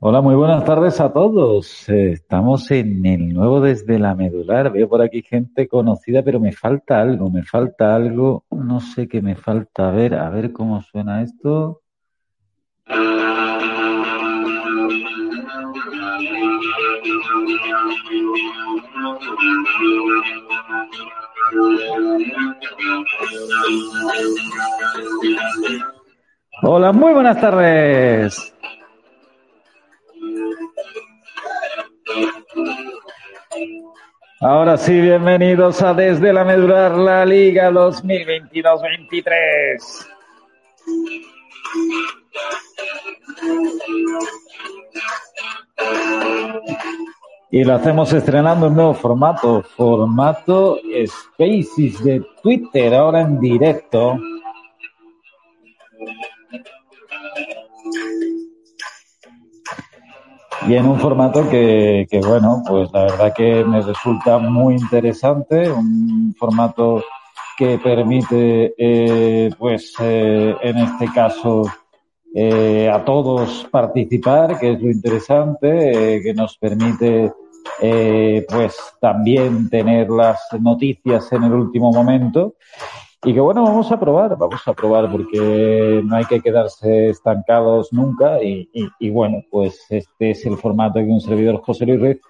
Hola, muy buenas tardes a todos. Estamos en el nuevo desde la medular. Veo por aquí gente conocida, pero me falta algo, me falta algo. No sé qué me falta. A ver, a ver cómo suena esto. Hola, muy buenas tardes. Ahora sí, bienvenidos a Desde la Medular, la Liga 2022-23. Y lo hacemos estrenando un nuevo formato, formato Spaces de Twitter, ahora en directo. Y en un formato que, que, bueno, pues la verdad que me resulta muy interesante, un formato que permite, eh, pues eh, en este caso, eh, a todos participar, que es lo interesante, eh, que nos permite, eh, pues también tener las noticias en el último momento y que bueno, vamos a probar, vamos a probar porque no hay que quedarse estancados nunca y, bueno, pues este es el formato que un servidor José Luis Ruiz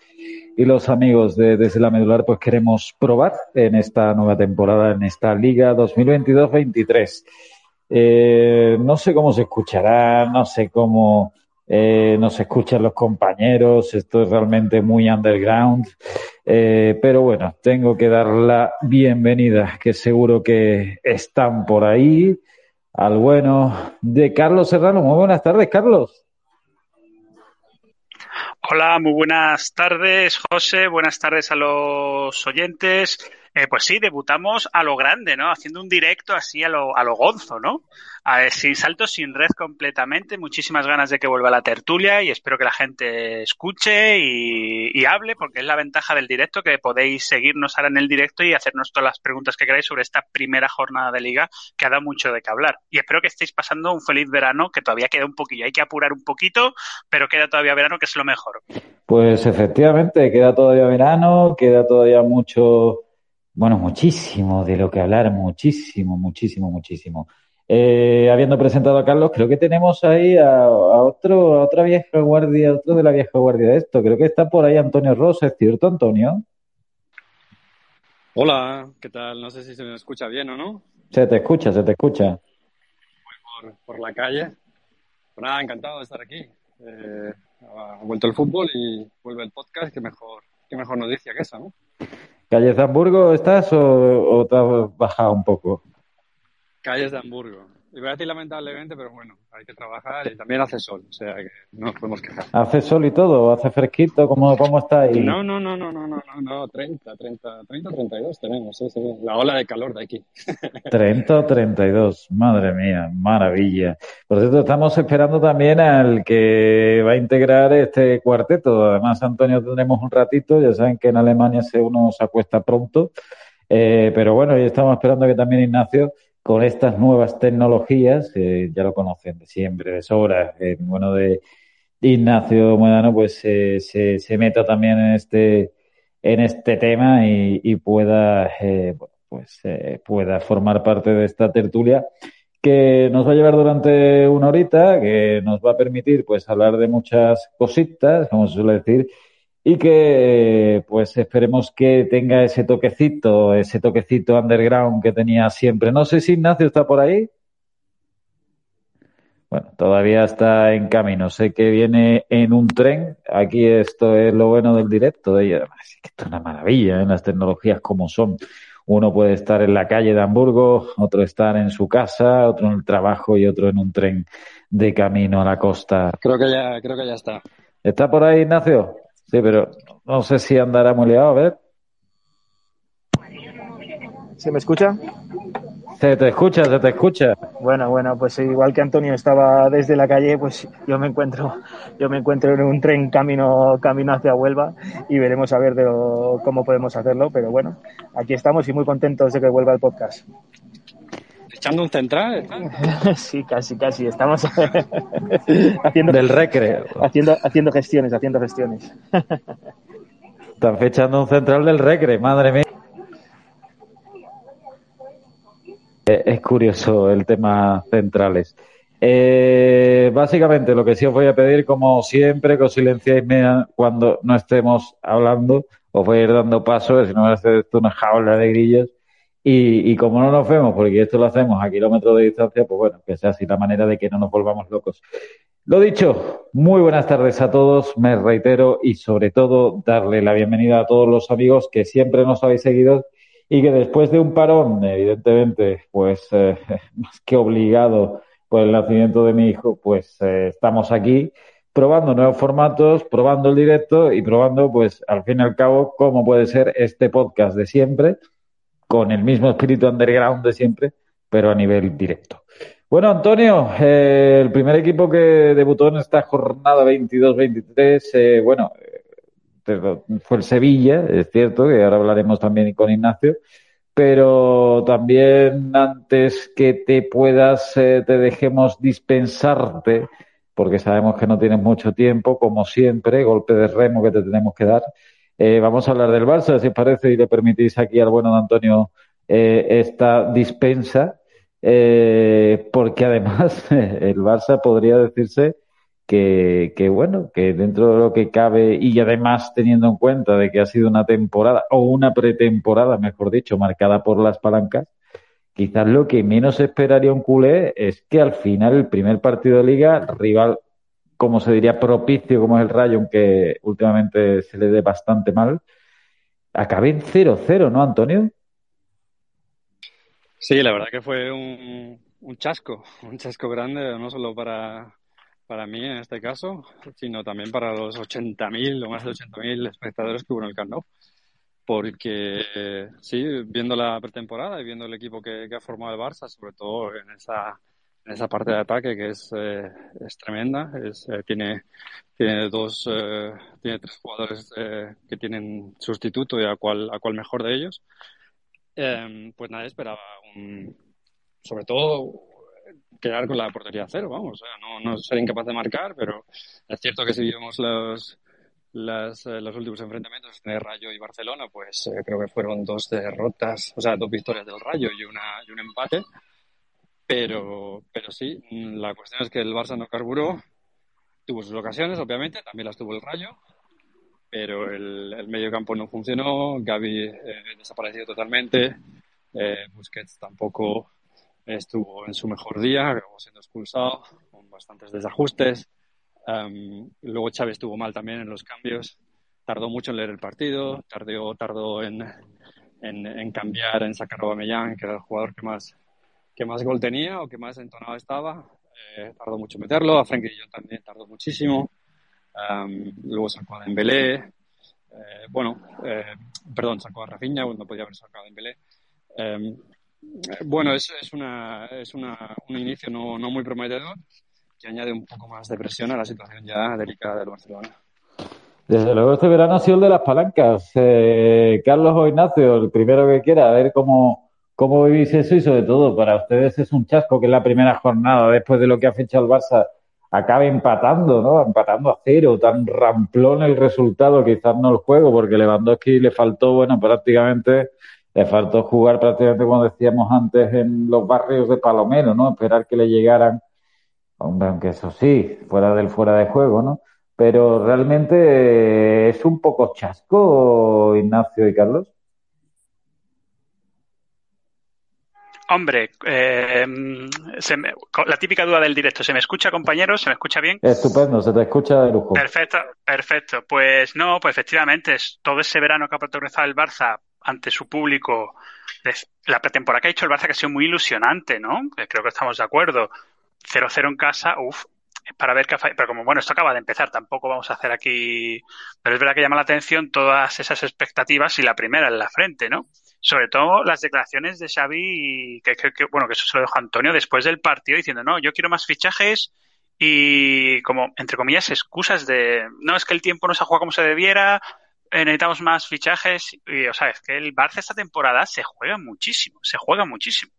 y los amigos de Desde la Medular pues queremos probar en esta nueva temporada, en esta Liga 2022-23. Eh, no sé cómo se escuchará, no sé cómo eh, nos escuchan los compañeros, esto es realmente muy underground. Eh, pero bueno, tengo que dar la bienvenida, que seguro que están por ahí, al bueno de Carlos Serrano. Muy buenas tardes, Carlos. Hola, muy buenas tardes, José. Buenas tardes a los oyentes. Eh, pues sí, debutamos a lo grande, ¿no? Haciendo un directo así a lo, a lo gonzo, ¿no? A sin saltos, sin red completamente. Muchísimas ganas de que vuelva la tertulia y espero que la gente escuche y, y, hable, porque es la ventaja del directo, que podéis seguirnos ahora en el directo y hacernos todas las preguntas que queráis sobre esta primera jornada de liga que ha dado mucho de qué hablar. Y espero que estéis pasando un feliz verano, que todavía queda un poquillo. Hay que apurar un poquito, pero queda todavía verano, que es lo mejor. Pues efectivamente, queda todavía verano, queda todavía mucho bueno, muchísimo de lo que hablar, muchísimo, muchísimo, muchísimo. Eh, habiendo presentado a Carlos, creo que tenemos ahí a, a, otro, a otra vieja guardia, otro de la vieja guardia de esto. Creo que está por ahí Antonio Rosa, ¿es cierto, Antonio? Hola, ¿qué tal? No sé si se me escucha bien o no. Se te escucha, se te escucha. Voy por, por la calle. Pues nada, encantado de estar aquí. Eh, ha vuelto el fútbol y vuelve el podcast, qué mejor, qué mejor noticia que esa, ¿no? ¿Calles de Hamburgo estás o, o te has bajado un poco? Calles de Hamburgo. Iba a decir lamentablemente, pero bueno, hay que trabajar y también hace sol, o sea que no nos podemos quejar. ¿Hace sol y todo? ¿Hace fresquito? ¿Cómo, cómo está ahí? No, no, no, no, no, no, no, no, 30, 30, 30, 32 tenemos, sí, sí, la ola de calor de aquí. 30 o 32, madre mía, maravilla. Por cierto, estamos esperando también al que va a integrar este cuarteto. Además, Antonio, tendremos un ratito, ya saben que en Alemania se uno se acuesta pronto, eh, pero bueno, y estamos esperando que también Ignacio con estas nuevas tecnologías, eh, ya lo conocen de siempre, de sobra, eh, bueno, de Ignacio Muedano, pues eh, se, se, meta también en este, en este tema y, pueda, pues, pueda formar parte de esta tertulia que nos va a llevar durante una horita, que nos va a permitir pues hablar de muchas cositas, como se suele decir, y que pues esperemos que tenga ese toquecito, ese toquecito underground que tenía siempre. No sé si Ignacio está por ahí. Bueno, todavía está en camino. Sé que viene en un tren. Aquí esto es lo bueno del directo de ella. Así que esto es una maravilla, ¿eh? las tecnologías como son. Uno puede estar en la calle de Hamburgo, otro estar en su casa, otro en el trabajo y otro en un tren de camino a la costa. Creo que ya, creo que ya está. ¿Está por ahí, Ignacio? Sí, pero no sé si andará muy liado, a ver. ¿Se me escucha? Se te escucha, se te escucha. Bueno, bueno, pues igual que Antonio estaba desde la calle, pues yo me encuentro, yo me encuentro en un tren camino, camino hacia Huelva y veremos a ver de lo, cómo podemos hacerlo, pero bueno, aquí estamos y muy contentos de que vuelva el podcast. Echando un central. sí, casi, casi. Estamos haciendo del recre. Haciendo, haciendo gestiones, haciendo gestiones. Están fechando un central del recre, madre mía. Eh, es curioso el tema centrales. Eh, básicamente lo que sí os voy a pedir, como siempre, que os silenciéis cuando no estemos hablando, os voy a ir dando paso, si no me hace esto una jaula de grillos. Y, y, como no nos vemos, porque esto lo hacemos a kilómetros de distancia, pues bueno, que sea así la manera de que no nos volvamos locos. Lo dicho, muy buenas tardes a todos, me reitero y sobre todo darle la bienvenida a todos los amigos que siempre nos habéis seguido y que después de un parón, evidentemente, pues eh, más que obligado por el nacimiento de mi hijo, pues eh, estamos aquí probando nuevos formatos, probando el directo y probando, pues al fin y al cabo, cómo puede ser este podcast de siempre, con el mismo espíritu underground de siempre, pero a nivel directo. Bueno, Antonio, eh, el primer equipo que debutó en esta jornada 22-23, eh, bueno, fue el Sevilla, es cierto, que ahora hablaremos también con Ignacio, pero también antes que te puedas, eh, te dejemos dispensarte, porque sabemos que no tienes mucho tiempo, como siempre, golpe de remo que te tenemos que dar. Eh, vamos a hablar del Barça, si os parece, y le permitís aquí al bueno de Antonio eh, esta dispensa, porque además el Barça podría decirse que, que, bueno, que dentro de lo que cabe y además teniendo en cuenta de que ha sido una temporada o una pretemporada, mejor dicho, marcada por las palancas, quizás lo que menos esperaría un culé es que al final el primer partido de liga, rival, como se diría, propicio como es el Rayo, aunque últimamente se le dé bastante mal, acabe en 0-0, ¿no, Antonio? Sí, la verdad que fue un, un chasco, un chasco grande, no solo para, para mí en este caso, sino también para los 80.000 o más de 80.000 espectadores que hubo en el Camp Nou. Porque sí, viendo la pretemporada y viendo el equipo que, ha formado el Barça, sobre todo en esa, en esa parte de ataque que es, eh, es tremenda, eh, tiene, tiene dos, eh, tiene tres jugadores que tienen sustituto y a cual, a cual mejor de ellos. pues nadie esperaba sobre todo quedar con la portería cero, vamos. No, no ser incapaz de marcar, pero es cierto que si vimos los, eh, los últimos enfrentamientos de Rayo y Barcelona, pues eh, creo que fueron dos derrotas, o sea, dos victorias del Rayo y, una, y un empate. Pero, pero sí, la cuestión es que el Barça no carburó, tuvo sus ocasiones, obviamente, también las tuvo el Rayo, pero el, el medio campo no funcionó, Gaby eh, desapareció totalmente, Busquets tampoco estuvo en su mejor día, acabó siendo expulsado con bastantes desajustes. Um, luego Chávez estuvo mal también en los cambios, tardó mucho en leer el partido, tardó, tardó en, en, cambiar, en sacar a Aubameyang, que era el jugador que más, que más gol tenía o que más entonado estaba. Eh, tardó mucho en meterlo, a Frenkie yo también tardó muchísimo. Um, luego sacó a Dembélé. Eh, bueno, eh, perdón, sacó a Rafinha, no podía haber sacado a Dembélé. Um, bueno, es, es, una, es una, un inicio no, no muy prometedor que añade un poco más de presión a la situación ya delicada del Barcelona. Desde luego este verano ha sido el de las palancas. Eh, Carlos o Ignacio, el primero que quiera, a ver cómo, cómo vivís eso y sobre todo para ustedes es un chasco que la primera jornada después de lo que ha fechado el Barça acabe empatando, ¿no? Empatando a cero, tan ramplón el resultado, quizás no el juego, porque Lewandowski le faltó, bueno, prácticamente le faltó jugar prácticamente, como decíamos antes, en los barrios de Palomero, ¿no? Esperar que le llegaran, aunque eso sí, fuera del fuera de juego, ¿no? Pero realmente es un poco chasco, Ignacio y Carlos. Hombre, eh, la típica duda del directo, ¿se me escucha, compañero? ¿Se me escucha bien? Estupendo, se te escucha de lujo. Perfecto, perfecto. Pues no, pues efectivamente, todo ese verano que ha protagonizado el Barça ante su público. La pretemporada que ha hecho el Barça que ha sido muy ilusionante, ¿no? Creo que estamos de acuerdo. 0-0 en casa, uff, para ver qué Pero como, bueno, esto acaba de empezar, tampoco vamos a hacer aquí... Pero es verdad que llama la atención todas esas expectativas y la primera en la frente, ¿no? Sobre todo las declaraciones de Xavi, que, que, bueno, que eso se lo dejó Antonio después del partido diciendo, no, yo quiero más fichajes y como, entre comillas, excusas de, no, es que el tiempo no se ha jugado como se debiera, eh, necesitamos más fichajes. Y, o sea, es que el Barça esta temporada se juega muchísimo, se juega muchísimo.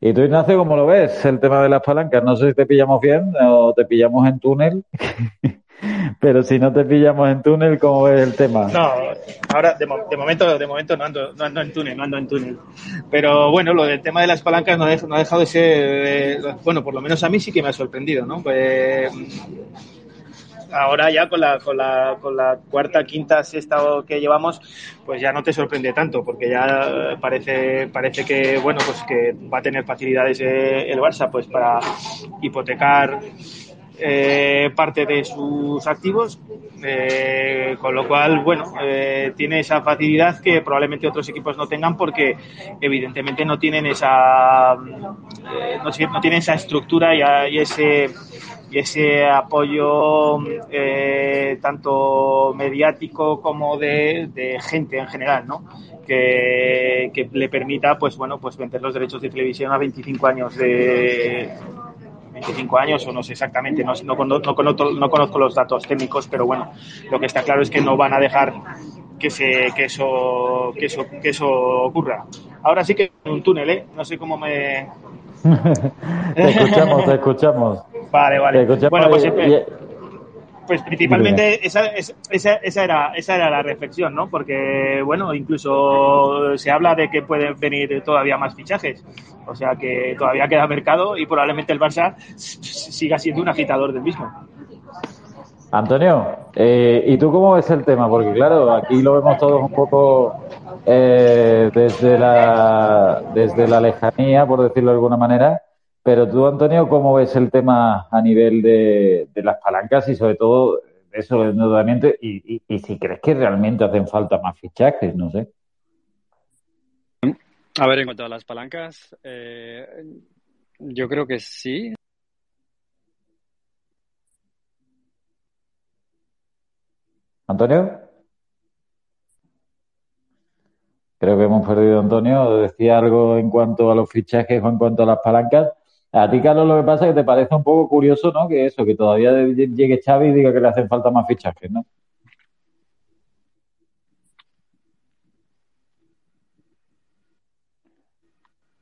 ¿Y tú, Ignacio, cómo lo ves el tema de las palancas? No sé si te pillamos bien o te pillamos en túnel. Pero si no te pillamos en túnel, ¿cómo ves el tema? No, ahora de, momento, de momento no ando, no ando en túnel, no ando en túnel. Pero bueno, lo del tema de las palancas no, ha dejado de ser, eh, bueno, por lo menos a mí sí que me ha sorprendido, ¿no? Pues ahora ya con la, con la, con la cuarta, quinta, sexta que llevamos, pues ya no te sorprende tanto, porque ya parece, parece que, bueno, pues que va a tener facilidades eh, el Barça, pues para hipotecar eh, parte de sus activos, eh, con lo cual, bueno, eh, tiene esa facilidad que probablemente otros equipos no tengan porque evidentemente no tienen esa, no, tienen esa estructura y, ese y ese apoyo tanto mediático como de, de, gente en general, ¿no? Que, que, le permita, pues bueno, pues vender los derechos de televisión a 25 años de, 25 años o no sé exactamente, no, no, no, conozco, no, conozco, los datos técnicos, pero bueno, lo que está claro es que no van a dejar que, se, que, eso, que, eso, que eso ocurra. Ahora sí que un túnel, ¿eh? No sé cómo me... te escuchamos, te escuchamos. Vale, vale. bueno, pues siempre pues principalmente esa, esa, esa, era, esa era la reflexión, ¿no? Porque, bueno, incluso se habla de que pueden venir todavía más fichajes. O sea que todavía queda mercado y probablemente el Barça siga siendo un agitador del mismo. Antonio, eh, ¿y tú cómo ves el tema? Porque claro, aquí lo vemos todos un poco eh, desde, la, desde la lejanía, por decirlo de alguna manera. Pero tú, Antonio, ¿cómo ves el tema a nivel de, las palancas y sobre todo eso del endeudamiento? Y, y, si crees que realmente hacen falta más fichajes, no sé. A ver, en cuanto a las palancas, eh, yo creo que sí. ¿Antonio? Creo que hemos perdido a Antonio. Decía algo en cuanto a los fichajes o en cuanto a las palancas. A ti, Carlos, lo que pasa es que te parece un poco curioso, ¿no? Que eso, que todavía llegue Xavi y diga que le hacen falta más fichajes, ¿no?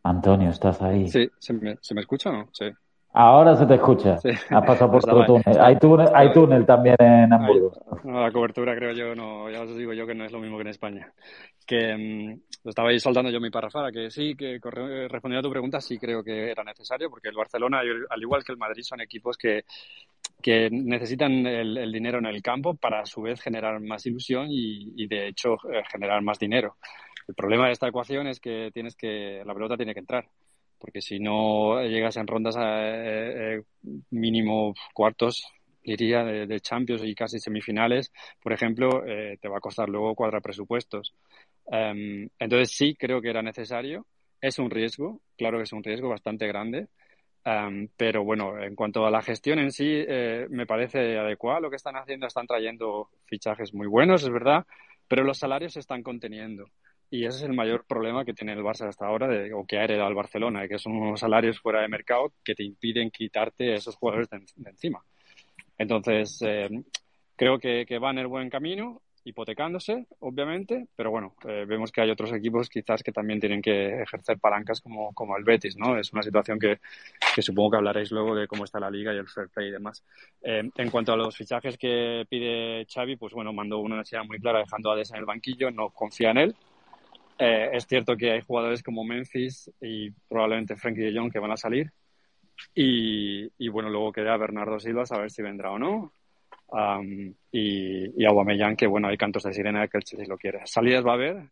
Antonio, ¿estás ahí? Sí, ¿se me, ¿se me escucha o no? Sí. Ahora se te escucha. Sí. Has pasado por otro túnel. Hay túnel, hay túnel también en Hamburgo. No, la cobertura creo yo, no, ya os digo yo que no es lo mismo que en España. Que mm, estaba ahí soltando yo mi parrafada, que sí, que respondiendo a tu pregunta, sí creo que era necesario, porque el Barcelona, al igual que el Madrid, son equipos que, que necesitan el, dinero en el campo para a su vez generar más ilusión y, de hecho eh, generar más dinero. El problema de esta ecuación es que tienes que la pelota tiene que entrar porque si no llegas en rondas a, eh, eh, mínimo cuartos, diría, de, Champions y casi semifinales, por ejemplo, eh, te va a costar luego cuadrar presupuestos. Em, entonces sí creo que era necesario. Es un riesgo, claro que es un riesgo bastante grande, em, pero bueno, en cuanto a la gestión en sí, me parece adecuado lo que están haciendo. Están trayendo fichajes muy buenos, es verdad, pero los salarios se están conteniendo. Y ese es el mayor problema que tiene el Barça hasta ahora, de, o que ha heredado el Barcelona, que son unos salarios fuera de mercado que te impiden quitarte esos jugadores de, encima. Entonces, eh, creo que, que, va en el buen camino, hipotecándose, obviamente, pero bueno, eh, vemos que hay otros equipos quizás que también tienen que ejercer palancas como, como el Betis, ¿no? Es una situación que, que, supongo que hablaréis luego de cómo está la liga y el fair play y demás. Eh, en cuanto a los fichajes que pide Xavi, pues bueno, mandó una necesidad muy clara dejando a Desa en el banquillo, no confía en él, eh, es cierto que hay jugadores como Memphis y probablemente Frankie de Jong que van a salir. Y, y, bueno, luego queda Bernardo Silva a ver si vendrá o no. Y, y Aubameyang, que bueno, hay cantos de sirena que el Chelsea lo quiere. Salidas va a haber,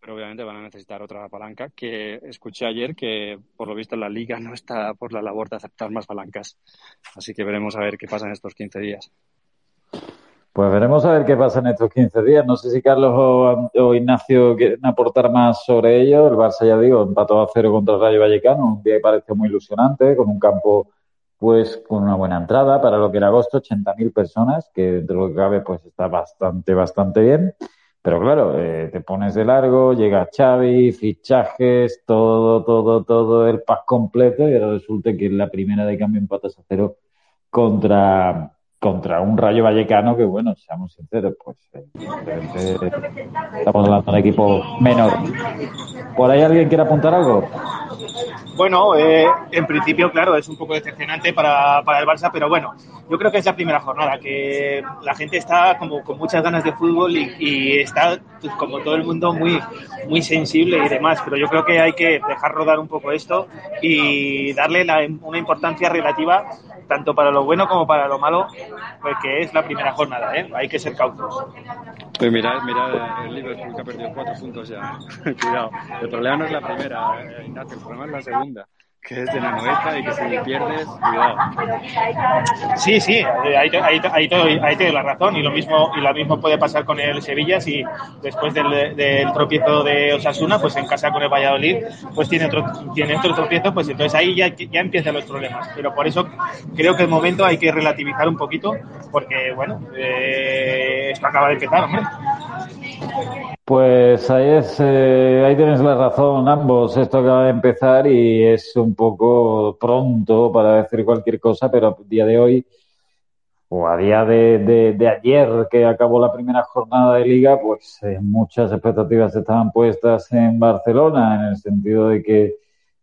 pero obviamente van a necesitar otra palanca, que escuché ayer que por lo visto la liga no está por la labor de aceptar más palancas. Así que veremos a ver qué pasa en estos 15 días. Pues veremos a ver qué pasa en estos 15 días. No sé si Carlos o, Ignacio quieren aportar más sobre ello. El Barça, ya digo, empató a cero contra el Rayo Vallecano, un día que pareció muy ilusionante, con un campo pues con una buena entrada para lo que era agosto, 80.000 personas, que dentro de lo que cabe pues está bastante, bastante bien. Pero claro, eh, te pones de largo, llega Xavi, fichajes, todo, todo, todo el pack completo y ahora resulta que en la primera de cambio empatas a cero contra, contra un Rayo Vallecano que, bueno, seamos sinceros, pues eh, estamos hablando de un equipo menor. ¿Por ahí alguien quiere apuntar algo? Bueno, eh, en principio, claro, es un poco decepcionante para, para, el Barça, pero bueno, yo creo que es la primera jornada, que la gente está como con muchas ganas de fútbol y, está, pues, como todo el mundo, muy, muy sensible y demás, pero yo creo que hay que dejar rodar un poco esto y darle la, una importancia relativa tanto para lo bueno como para lo malo, pues que es la primera jornada, ¿eh? hay que ser cautos. Pues mira, mira el Liverpool que ha perdido cuatro puntos ya. Cuidado. El problema no es la primera, eh, Ignacio, el problema es la segunda que es de la noveta y que si pierdes, cuidado. Sí, sí, ahí, ahí, ahí, ahí te doy la razón y lo mismo y lo mismo puede pasar con el Sevilla si después del, del, tropiezo de Osasuna, pues en casa con el Valladolid, pues tiene otro tiene otro tropiezo, pues entonces ahí ya, ya empiezan los problemas. Pero por eso creo que el momento hay que relativizar un poquito porque, bueno, eh, esto acaba de empezar, hombre. Pues ahí es, eh, ahí tienes la razón ambos. Esto acaba de empezar y es un poco pronto para decir cualquier cosa, pero a día de hoy o a día de, ayer que acabó la primera jornada de liga, pues eh, muchas expectativas estaban puestas en Barcelona en el sentido de que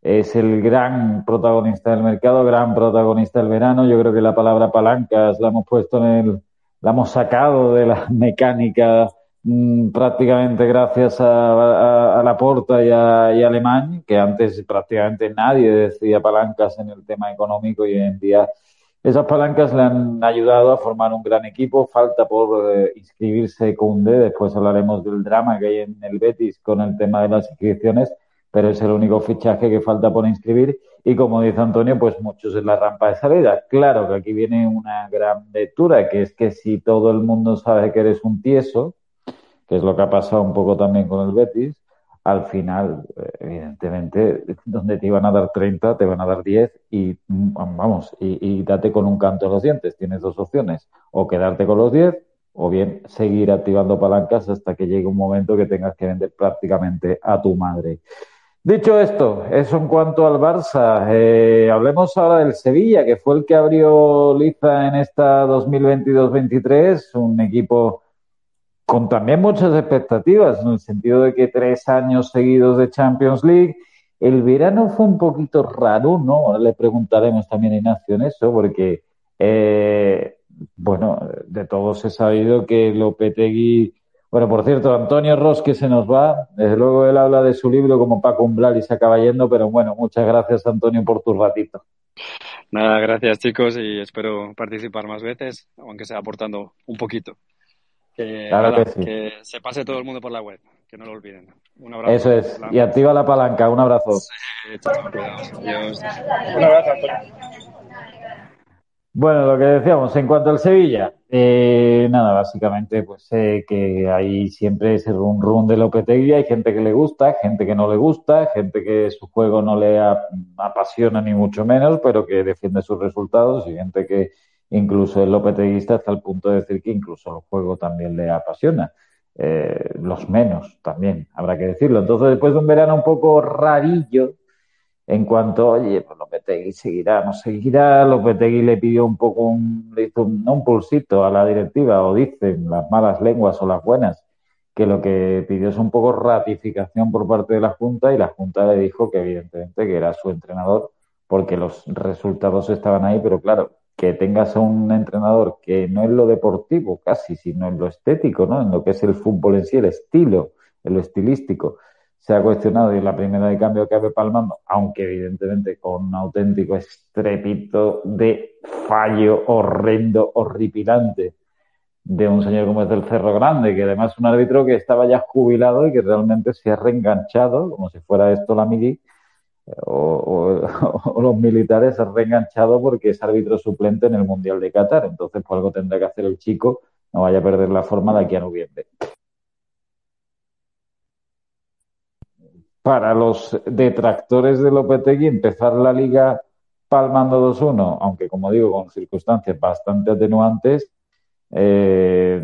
es el gran protagonista del mercado, gran protagonista del verano. Yo creo que la palabra palancas la hemos puesto en el, la hemos sacado de la mecánica prácticamente gracias a, a, a Laporta y a, y Alemán, que antes prácticamente nadie decía palancas en el tema económico y hoy en día esas palancas le han ayudado a formar un gran equipo. Falta por eh, inscribirse Cunde. Después hablaremos del drama que hay en el Betis con el tema de las inscripciones, pero es el único fichaje que falta por inscribir. Y como dice Antonio, pues muchos en la rampa de salida. Claro que aquí viene una gran lectura, que es que si todo el mundo sabe que eres un tieso, que es lo que ha pasado un poco también con el Betis, al final, eh, evidentemente, donde te iban a dar 30, te van a dar 10 y mm, vamos, y, date con un canto a los dientes. Tienes dos opciones, o quedarte con los 10 o bien seguir activando palancas hasta que llegue un momento que tengas que vender prácticamente a tu madre. Dicho esto, eso en cuanto al Barça. Eh, hablemos ahora del Sevilla, que fue el que abrió Liza en esta 2022-23, un equipo con también muchas expectativas, en el sentido de que tres años seguidos de Champions League. El verano fue un poquito raro, ¿no? Ahora le preguntaremos también a Ignacio en eso, porque, eh, bueno, de todos he sabido que Lopetegui. Bueno, por cierto, Antonio Ross que se nos va. Desde luego él habla de su libro como Paco Umbral y se acaba yendo, pero bueno, muchas gracias, Antonio, por tu ratito. Nada, gracias, chicos, y espero participar más veces, aunque sea aportando un poquito. Que, claro nada, que sí. que se pase todo el mundo por la web, que no lo olviden. Un abrazo. Eso es. Y activa la palanca. Un abrazo. Sí, chao. Adiós. Un abrazo, Antonio. Bueno, lo que decíamos, en cuanto al Sevilla, eh, nada, básicamente, pues eh, que hay siempre ese run run de Lopetegui, hay gente que le gusta, gente que no le gusta, gente que su juego no le apasiona ni mucho menos, pero que defiende sus resultados y gente que incluso es lopeteguista hasta el punto de decir que incluso el juego también le apasiona. Eh, los menos también, habrá que decirlo. Entonces, después de un verano un poco rarillo, en cuanto, oye, pues Lopetegui seguirá, no seguirá, Lopetegui le pidió un poco un, le hizo un pulsito a la directiva, o dicen las malas lenguas o las buenas, que lo que pidió es un poco ratificación por parte de la Junta y la Junta le dijo que evidentemente que era su entrenador porque los resultados estaban ahí, pero claro, que tengas a un entrenador que no es lo deportivo casi, sino en lo estético, ¿no? En lo que es el fútbol en sí, el estilo, en lo estilístico, se ha cuestionado y es la primera de cambio que abre palmando, aunque evidentemente con un auténtico estrepito de fallo horrendo, horripilante de un señor como es del Cerro Grande, que además es un árbitro que estaba ya jubilado y que realmente se ha reenganchado, como si fuera esto la mili, o, los militares han reenganchado porque es árbitro suplente en el Mundial de Qatar. Entonces, por algo tendrá que hacer el chico, no vaya a perder la forma de aquí a noviembre. Para los detractores de Lopetegui, empezar la liga palmando 2-1, aunque como digo, con circunstancias bastante atenuantes, eh,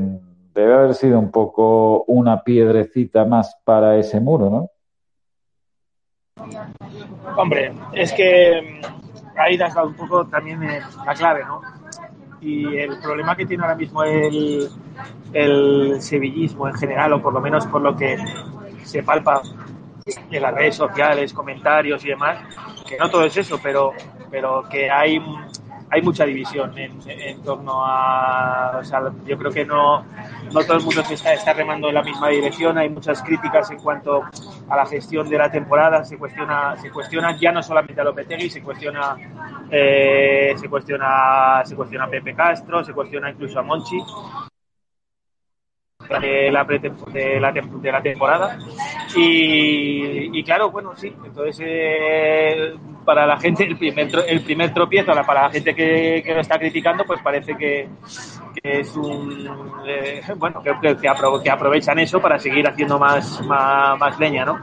debe haber sido un poco una piedrecita más para ese muro, ¿no? Hombre, es que ahí has un poco también eh, la clave, ¿no? Y el problema que tiene ahora mismo el, el sevillismo en general, o por lo menos por lo que se palpa en las redes sociales, comentarios y demás, que no todo es eso, pero, pero que hay hay mucha división en, torno a. O sea, yo creo que no, no todo el mundo está, está remando en la misma dirección. Hay muchas críticas en cuanto a la gestión de la temporada. Se cuestiona, se cuestiona ya no solamente a Lopetegui, se cuestiona, eh, se cuestiona, se cuestiona a Pepe Castro, se cuestiona incluso a Monchi de la, de la, de la temporada. Y, claro, bueno, sí, entonces eh, para la gente el primer, el primer tropiezo, para la gente que, que lo está criticando, pues parece que, es un. Eh, bueno, que, que, aprovechan eso para seguir haciendo más, más, leña, ¿no?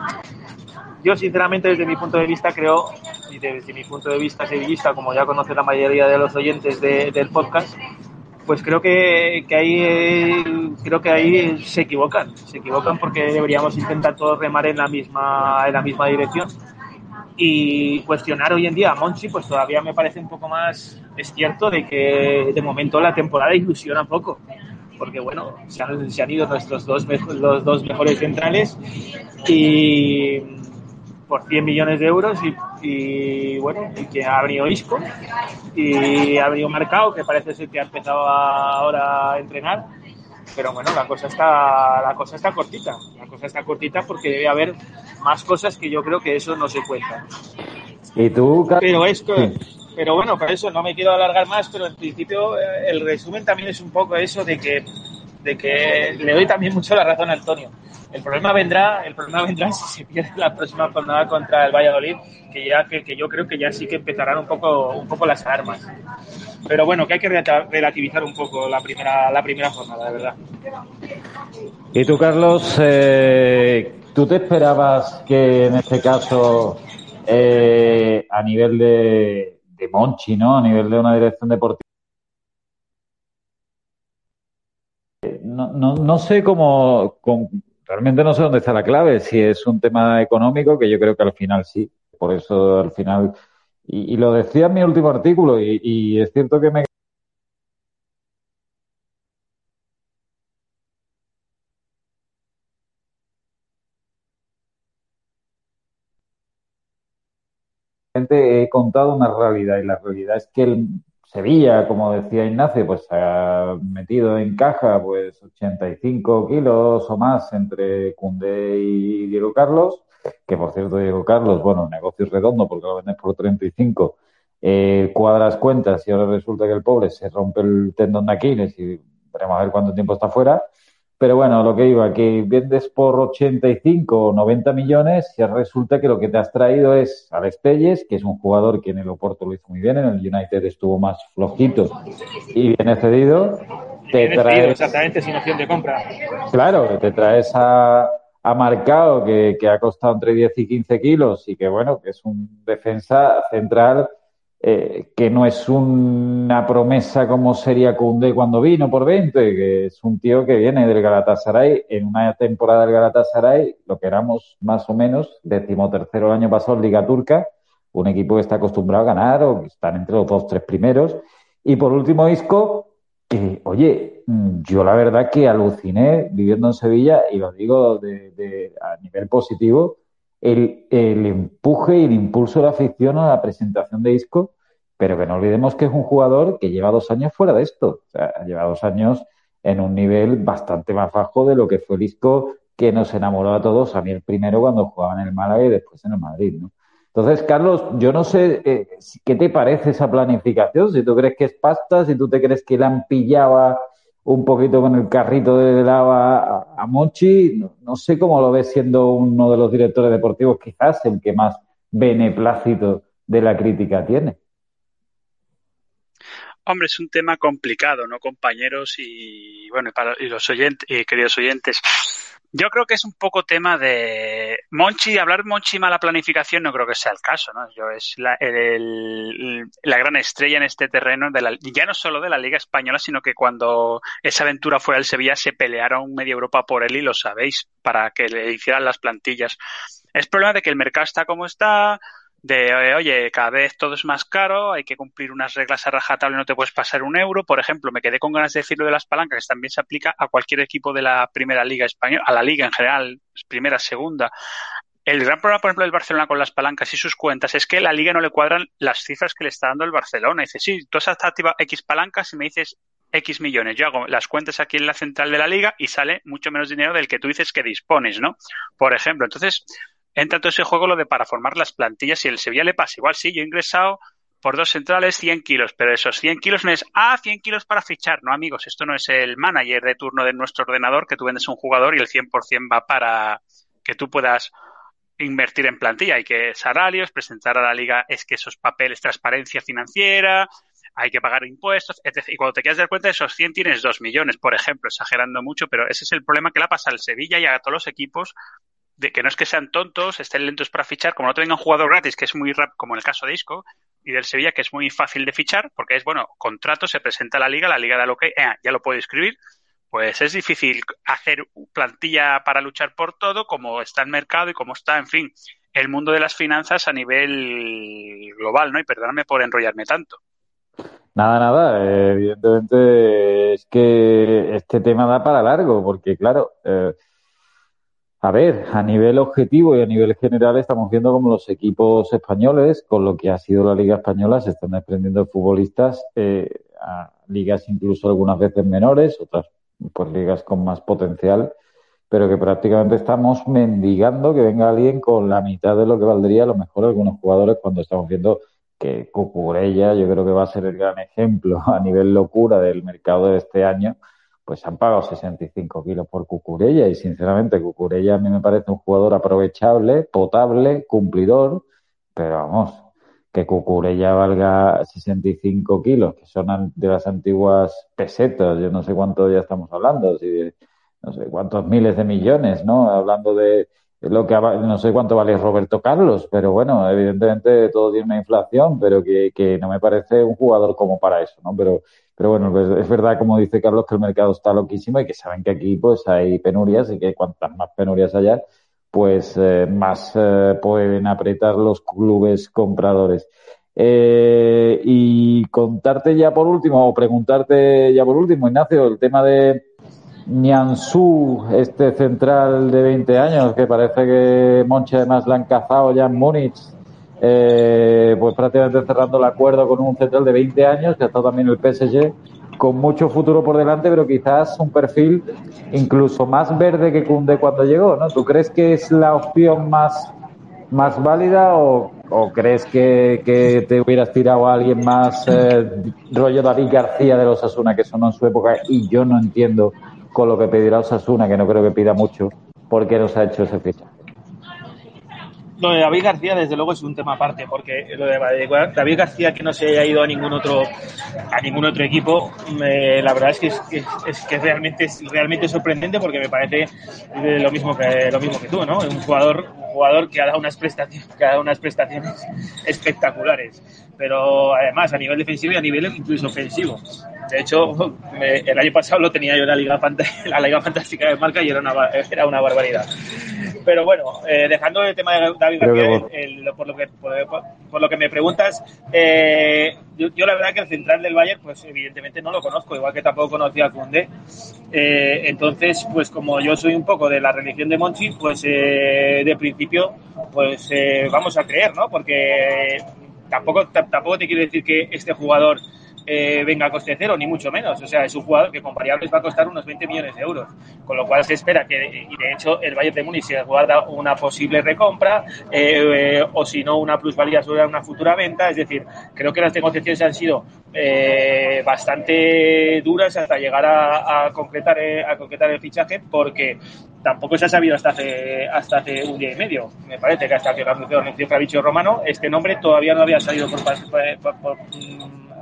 Yo, sinceramente, desde mi punto de vista, creo, y desde mi punto de vista sevillista, como ya conoce la mayoría de los oyentes del podcast, pues creo que, que ahí creo que ahí se equivocan, se equivocan porque deberíamos intentar todos remar en la misma en la misma dirección. Y cuestionar hoy en día a Monchi pues todavía me parece un poco más es cierto de que de momento la temporada ilusiona poco porque bueno se han, se han ido nuestros dos los dos mejores centrales y por 100 millones de euros y, bueno, y que ha venido Isco y ha venido Mercado, que parece ser que ha empezado ahora a entrenar. Pero bueno, la cosa está la cosa está cortita. La cosa está cortita porque debe haber más cosas que yo creo que eso no se cuenta. ¿Y tú, Pero esto, pero bueno, por eso no me quiero alargar más, pero en principio eh, el resumen también es un poco eso de que de que le doy también mucho la razón a Antonio. El problema vendrá, el problema vendrá si se pierde la próxima jornada contra el Valladolid, que ya que, yo creo que ya sí que empezarán un poco, un poco las armas. Pero bueno, que hay que relativizar un poco la primera, la primera jornada, de verdad. Y tú, Carlos, eh, ¿tú te esperabas que en este caso, eh, a nivel de, de Monchi, ¿no? A nivel de una dirección deportiva, no, no, no sé cómo, realmente no sé dónde está la clave, si es un tema económico, que yo creo que al final sí, por eso al final, y, lo decía en mi último artículo, y, es cierto que me he contado una realidad y la realidad es que el, Sevilla, como decía Ignacio, pues ha metido en caja pues 85 kilos o más entre Cundé y Diego Carlos, que por cierto Diego Carlos, bueno, negocio redondo porque lo vendes por 35, eh, cuadras cuentas y ahora resulta que el pobre se rompe el tendón de Aquiles y veremos a ver cuánto tiempo está fuera pero bueno, lo que iba, que vendes por 85 o 90 millones y resulta que lo que te has traído es a Telles, que es un jugador que en el Oporto lo hizo muy bien, en el United estuvo más flojito y viene cedido. Te traes, exactamente, sin opción de compra. Claro, te traes a, a Marcado, que, que ha costado entre 10 y 15 kilos y que, bueno, que es un defensa central eh, que no es una promesa como sería Cunde cuando vino por 20, que es un tío que viene del Galatasaray en una temporada del Galatasaray, lo que éramos más o menos, decimotercero el año pasado en Liga Turca, un equipo que está acostumbrado a ganar o que están entre los dos, tres primeros. Y por último, Isco, que, oye, yo la verdad que aluciné viviendo en Sevilla, y lo digo de, a nivel positivo, el, el, empuje y el impulso de la afición a la presentación de Isco, pero que no olvidemos que es un jugador que lleva dos años fuera de esto, o sea, lleva dos años en un nivel bastante más bajo de lo que fue el Isco que nos enamoró a todos, a mí el primero cuando jugaba en el Málaga y después en el Madrid, ¿no? Entonces, Carlos, yo no sé eh, qué te parece esa planificación, si tú crees que es pasta, si tú te crees que la han pillado un poquito con el carrito de lava a, Mochi, no, sé cómo lo ves siendo uno de los directores deportivos, quizás el que más beneplácito de la crítica tiene. Hombre, es un tema complicado, ¿no, compañeros? Y bueno, para y los oyentes, y queridos oyentes, yo creo que es un poco tema de Monchi, hablar Monchi mala planificación no creo que sea el caso, ¿no? Yo es la, la gran estrella en este terreno de la, ya no solo de la Liga Española, sino que cuando esa aventura fue al Sevilla se pelearon media Europa por él y lo sabéis, para que le hicieran las plantillas. Es problema de que el mercado está como está, de, oye, cada vez todo es más caro, hay que cumplir unas reglas a rajatabla, no te puedes pasar un euro. Por ejemplo, me quedé con ganas de decirlo de las palancas, que también se aplica a cualquier equipo de la primera liga española, a la liga en general, primera, segunda. el gran problema, por ejemplo, del Barcelona con las palancas y sus cuentas es que la liga no le cuadran las cifras que le está dando el Barcelona. Dice, sí, tú has activado X palancas y me dices X millones. Yo hago las cuentas aquí en la central de la liga y sale mucho menos dinero del que tú dices que dispones, ¿no? Por ejemplo, entonces entra todo ese juego lo de para formar las plantillas y el Sevilla le pasa igual, sí, yo he ingresado por dos centrales 100 kilos, pero esos 100 kilos no es, ah, 100 kilos para fichar. No, amigos, esto no es el manager de turno de nuestro ordenador que tú vendes un jugador y el 100% va para que tú puedas invertir en plantilla, hay que salarios, presentar a la liga es que esos papeles, transparencia financiera, hay que pagar impuestos, etc. Y cuando te quieres dar cuenta de esos 100 tienes 2 millones, por ejemplo, exagerando mucho, pero ese es el problema que le pasa al Sevilla y a todos los equipos de que no es que sean tontos, estén lentos para fichar, como no tengan jugador gratis, que es muy rápido, como en el caso de Isco, y del Sevilla, que es muy fácil de fichar, porque es, bueno, contrato, se presenta a la liga, la liga da lo que, eh, ya lo puedo escribir, pues es difícil hacer plantilla para luchar por todo, como está el mercado y como está, en fin, el mundo de las finanzas a nivel global, ¿no? Y perdóname por enrollarme tanto. Nada, nada. evidentemente es que este tema da para largo, porque claro, eh, a ver, a nivel objetivo y a nivel general estamos viendo como los equipos españoles, con lo que ha sido la Liga Española, se están desprendiendo de futbolistas eh, a ligas incluso algunas veces menores, otras pues ligas con más potencial, pero que prácticamente estamos mendigando que venga alguien con la mitad de lo que valdría a lo mejor algunos jugadores cuando estamos viendo que Cucurella yo creo que va a ser el gran ejemplo a nivel locura del mercado de este año, pues han pagado 65 kilos por Cucurella y sinceramente Cucurella a mí me parece un jugador aprovechable, potable, cumplidor, pero vamos, que Cucurella valga 65 kilos, que son de las antiguas pesetas, yo no sé cuánto ya estamos hablando, si no sé cuántos miles de millones, ¿no? Hablando de lo que no sé cuánto vale Roberto Carlos, pero bueno, evidentemente todo tiene una inflación, pero que, que no me parece un jugador como para eso, ¿no? Pero, pero bueno, pues es verdad, como dice Carlos, que el mercado está loquísimo y que saben que aquí pues hay penurias y que cuantas más penurias haya, pues eh, más eh, pueden apretar los clubes compradores. Eh, y contarte ya por último, o preguntarte ya por último, Ignacio, el tema de Nianzú, este central de 20 años, que parece que Monche además la han cazado ya en Múnich, pues prácticamente cerrando el acuerdo con un central de 20 años, que ha estado también el PSG, con mucho futuro por delante, pero quizás un perfil incluso más verde que Cunde cuando llegó, ¿no? ¿Tú crees que es la opción más, más válida o, crees que, te hubieras tirado a alguien más eh, rollo David García de los Asuna, que sonó en su época y yo no entiendo con lo que pedirá Osasuna, que no creo que pida mucho, por qué nos ha hecho ese fichaje? Lo de David García, desde luego, es un tema aparte, porque lo de David García que no se haya ido a ningún otro a ningún otro equipo, la verdad es que es, que realmente es realmente sorprendente porque me parece lo mismo que lo mismo que tú, ¿no? Un jugador un jugador que ha dado unas prestaciones que ha dado unas prestaciones espectaculares, pero además a nivel defensivo y a nivel incluso ofensivo. De hecho, el año pasado lo tenía yo en la Liga, la Liga Fantástica de Marca y era una, era una barbaridad. Pero bueno, eh, dejando el tema de David García, por, lo que, por, lo que me preguntas, eh, yo, la verdad que el central del Bayern, pues evidentemente no lo conozco, igual que tampoco conocía a Kunde. Eh, entonces, pues como yo soy un poco de la religión de Monchi, pues de principio, pues vamos a creer, ¿no? Porque tampoco, tampoco te quiero decir que este jugador eh, venga a coste cero, ni mucho menos. O sea, es un jugador que con variables va a costar unos 20 millones de euros. Con lo cual se espera que, y de hecho, el Bayern de Múnich se guarda una posible recompra eh, o si no, una plusvalía sobre una futura venta. Es decir, creo que las negociaciones han sido eh, bastante duras hasta llegar a, concretar, a concretar el fichaje porque tampoco se ha sabido hasta hace, hasta hace un día y medio. Me parece que hasta que lo anunció Fabricio Romano, este nombre todavía no había salido por, por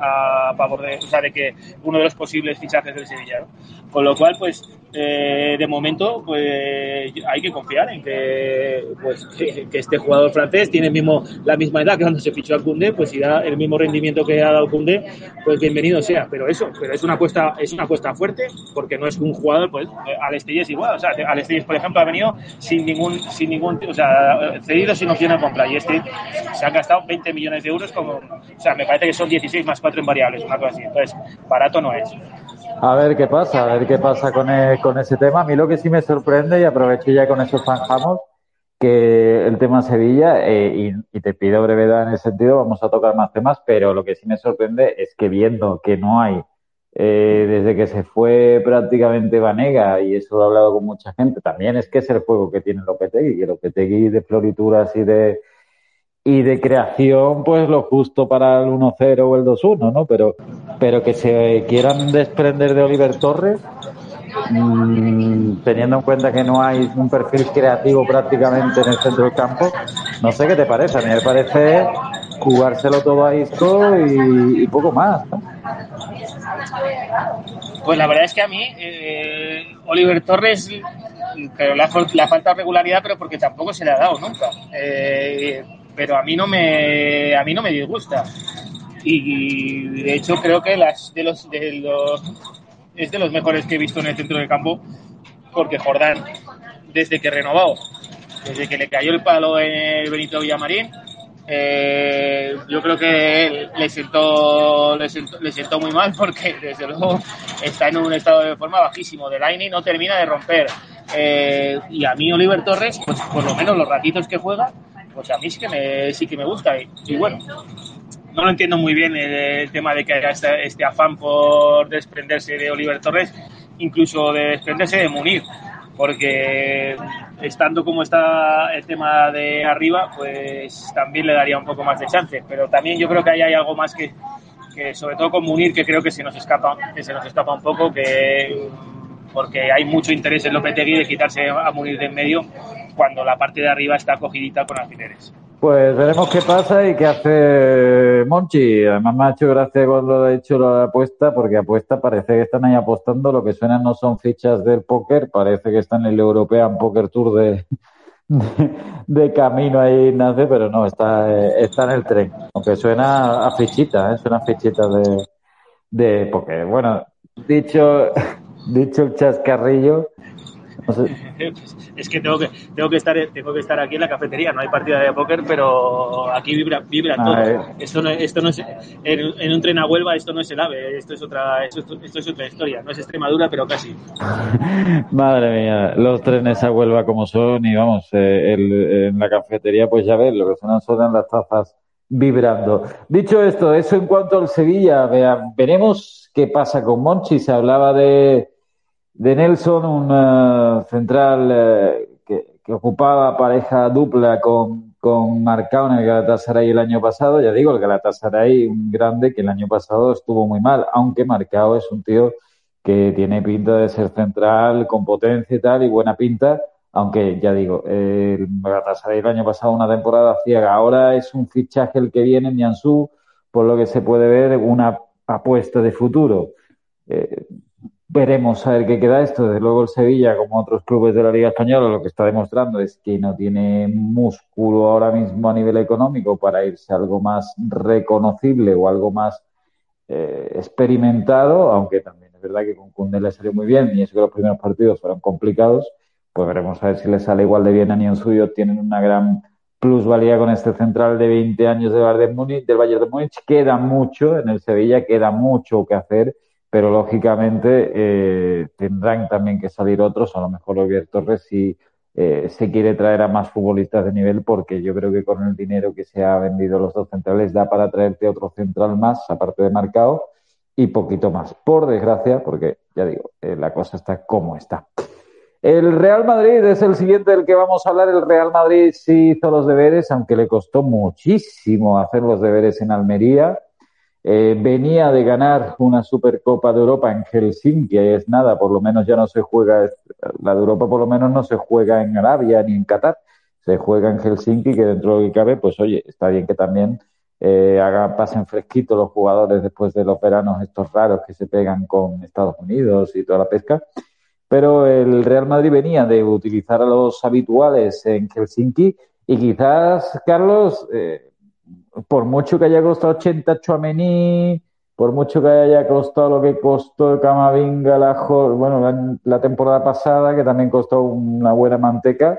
a favor de, o sea, de que uno de los posibles fichajes del Sevilla. Con lo cual, pues, eh, de momento, pues hay que confiar en que, pues, que, este jugador francés tiene mismo, la misma edad que cuando se fichó a Cundé, pues si da el mismo rendimiento que ha dado Cundé, pues bienvenido sea. Pero eso, pero es una apuesta, es una apuesta fuerte, porque no es un jugador, pues, al es igual. O sea, al por ejemplo, ha venido sin ningún, sin ningún, o sea, cedido sin opción a compra. Y este se ha gastado 20 millones de euros como, o sea, me parece que son 16 más cuatro en variables, una cosa así. Entonces, barato no es. A ver qué pasa, a ver qué pasa con, e, con ese tema. A mí lo que sí me sorprende, y aprovecho ya con eso zanjamos, que el tema Sevilla, eh, y, te pido brevedad en ese sentido, vamos a tocar más temas, pero lo que sí me sorprende es que viendo que no hay, eh, desde que se fue prácticamente Vanega, y eso lo he hablado con mucha gente, también es que es el juego que tiene Lopetegui, que Lopetegui de florituras y de y de creación, pues lo justo para el 1-0 o el 2-1, ¿no? Pero, pero que se quieran desprender de Oliver Torres, Mm, teniendo en cuenta que no hay un perfil creativo prácticamente en el centro del campo, no sé qué te parece. A mí me parece jugárselo todo a esto y, poco más. Pues la verdad es que a mí, eh, Oliver Torres, pero le ha, falta regularidad, pero porque tampoco se le ha dado nunca. Eh, pero a mí no me, a mí no me disgusta. Y, de hecho creo que las de los, de los es de los mejores que he visto en el centro del campo, porque Jordán, desde que renovó, desde que le cayó el palo en Benito Villamarín, eh, yo creo que le sentó, le sentó, muy mal porque desde luego está en un estado de forma bajísimo. De y no termina de romper. Eh, y a mí Oliver Torres, pues por lo menos los ratitos que juega, pues a mí sí que me, sí que me gusta. y bueno, no lo entiendo muy bien el, tema de que haya este, afán por desprenderse de Oliver Torres, incluso de desprenderse de Munir, porque estando como está el tema de arriba, pues también le daría un poco más de chance. Pero también yo creo que ahí hay algo más que, que sobre todo con Munir, que creo que se nos escapa, que se nos escapa un poco, que porque hay mucho interés en Lopetegui de quitarse a Munir de en medio cuando la parte de arriba está cogidita con alfileres. Pues veremos qué pasa y qué hace Monchi. Además me ha hecho gracia cuando ha hecho la apuesta, porque apuesta parece que están ahí apostando. Lo que suenan no son fichas del póker, parece que están en el European Poker Tour de, de, camino ahí, nace, pero no, está, está en el tren. Aunque suena a fichita, ¿eh? suena a fichita de, de póker. Bueno, dicho, dicho el chascarrillo, es que tengo que tengo que estar tengo que estar aquí en la cafetería. No hay partida de póker, pero aquí vibra vibra todo. Ah, esto no esto no es en, un tren a Huelva. Esto no es el AVE. Esto es otra esto, es otra historia. No es Extremadura, pero casi. Madre mía, los trenes a Huelva como son y vamos eh, en la cafetería pues ya ves lo que suenan son las tazas vibrando. Dicho esto, eso en cuanto al Sevilla, vean, veremos qué pasa con Monchi. Se hablaba de de Nelson, un eh, central eh, que, ocupaba pareja dupla con, con Marcao en el Galatasaray el año pasado. Ya digo, el Galatasaray, un grande que el año pasado estuvo muy mal, aunque Marcao es un tío que tiene pinta de ser central, con potencia y tal, y buena pinta, aunque ya digo, el Galatasaray el año pasado una temporada ciega. Ahora es un fichaje el que viene en Nianzú, por lo que se puede ver una apuesta de futuro. Eh, Veremos a ver qué queda esto. Desde luego el Sevilla, como otros clubes de la Liga Española, lo que está demostrando es que no tiene músculo ahora mismo a nivel económico para irse a algo más reconocible o algo más eh, experimentado, aunque también es verdad que con Cunde le salió muy bien y eso que los primeros partidos fueron complicados, pues veremos a ver si le sale igual de bien a Nion Suyo. Tienen una gran plusvalía con este central de 20 años de Bayern del Bayern de Múnich. Queda mucho en el Sevilla, queda mucho que hacer pero lógicamente eh, tendrán también que salir otros, a lo mejor Olivier Torres si eh, se quiere traer a más futbolistas de nivel, porque yo creo que con el dinero que se ha vendido los dos centrales da para traerte otro central más, aparte de marcado, y poquito más. Por desgracia, porque ya digo, eh, la cosa está como está. El Real Madrid es el siguiente del que vamos a hablar. El Real Madrid sí hizo los deberes, aunque le costó muchísimo hacer los deberes en Almería. Eh, venía de ganar una Supercopa de Europa en Helsinki, es nada, por lo menos ya no se juega, la de Europa por lo menos no se juega en Arabia ni en Qatar, se juega en Helsinki, que dentro de lo que cabe, pues oye, está bien que también eh, hagan, pasen fresquitos los jugadores después de los veranos estos raros que se pegan con Estados Unidos y toda la pesca. Pero el Real Madrid venía de utilizar a los habituales en Helsinki y quizás, Carlos, eh, por mucho que haya costado 80 Chuamení, por mucho que haya costado lo que costó Camavinga la, bueno, la, temporada pasada, que también costó una buena manteca,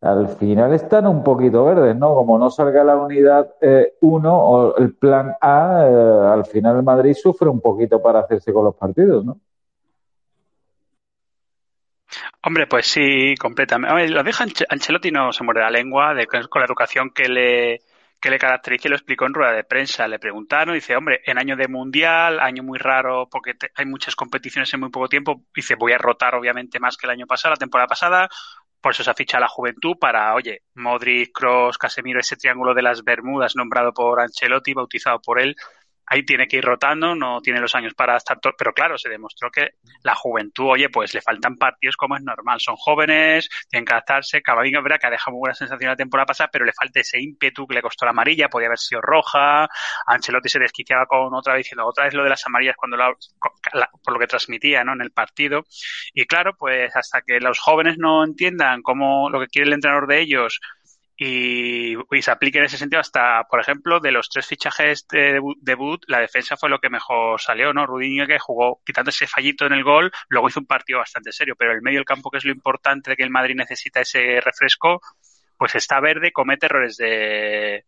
al final están un poquito verdes, ¿no? Como no salga la unidad 1 eh, o el plan A, eh, al final el Madrid sufre un poquito para hacerse con los partidos, ¿no? Hombre, pues sí, completamente. lo dijo Ancelotti no se muere la lengua de, con la educación que le, que le caracteriza y lo explicó en rueda de prensa. Le preguntaron, dice, hombre, en año de mundial, año muy raro porque hay muchas competiciones en muy poco tiempo, dice, voy a rotar obviamente más que el año pasado, la temporada pasada, por eso se ha fichado la juventud para, oye, Modric, Cross, Casemiro, ese triángulo de las Bermudas nombrado por Ancelotti, bautizado por él, ahí tiene que ir rotando, no tiene los años para estar todo, pero claro, se demostró que la juventud, oye, pues le faltan partidos como es normal, son jóvenes, tienen que adaptarse, Cavavinga es verdad que ha dejado muy buena sensación la temporada pasada, pero le falta ese ímpetu que le costó la amarilla, podía haber sido roja, Ancelotti se desquiciaba con otra vez diciendo otra vez lo de las amarillas cuando por lo que transmitía, ¿no? en el partido, y claro, pues hasta que los jóvenes no entiendan cómo lo que quiere el entrenador de ellos y, se aplique en ese sentido hasta, por ejemplo, de los tres fichajes de debut, la defensa fue lo que mejor salió, ¿no? Rudinho que jugó quitando ese fallito en el gol, luego hizo un partido bastante serio, pero el medio del campo, que es lo importante de que el Madrid necesita ese refresco, pues está verde, comete errores de,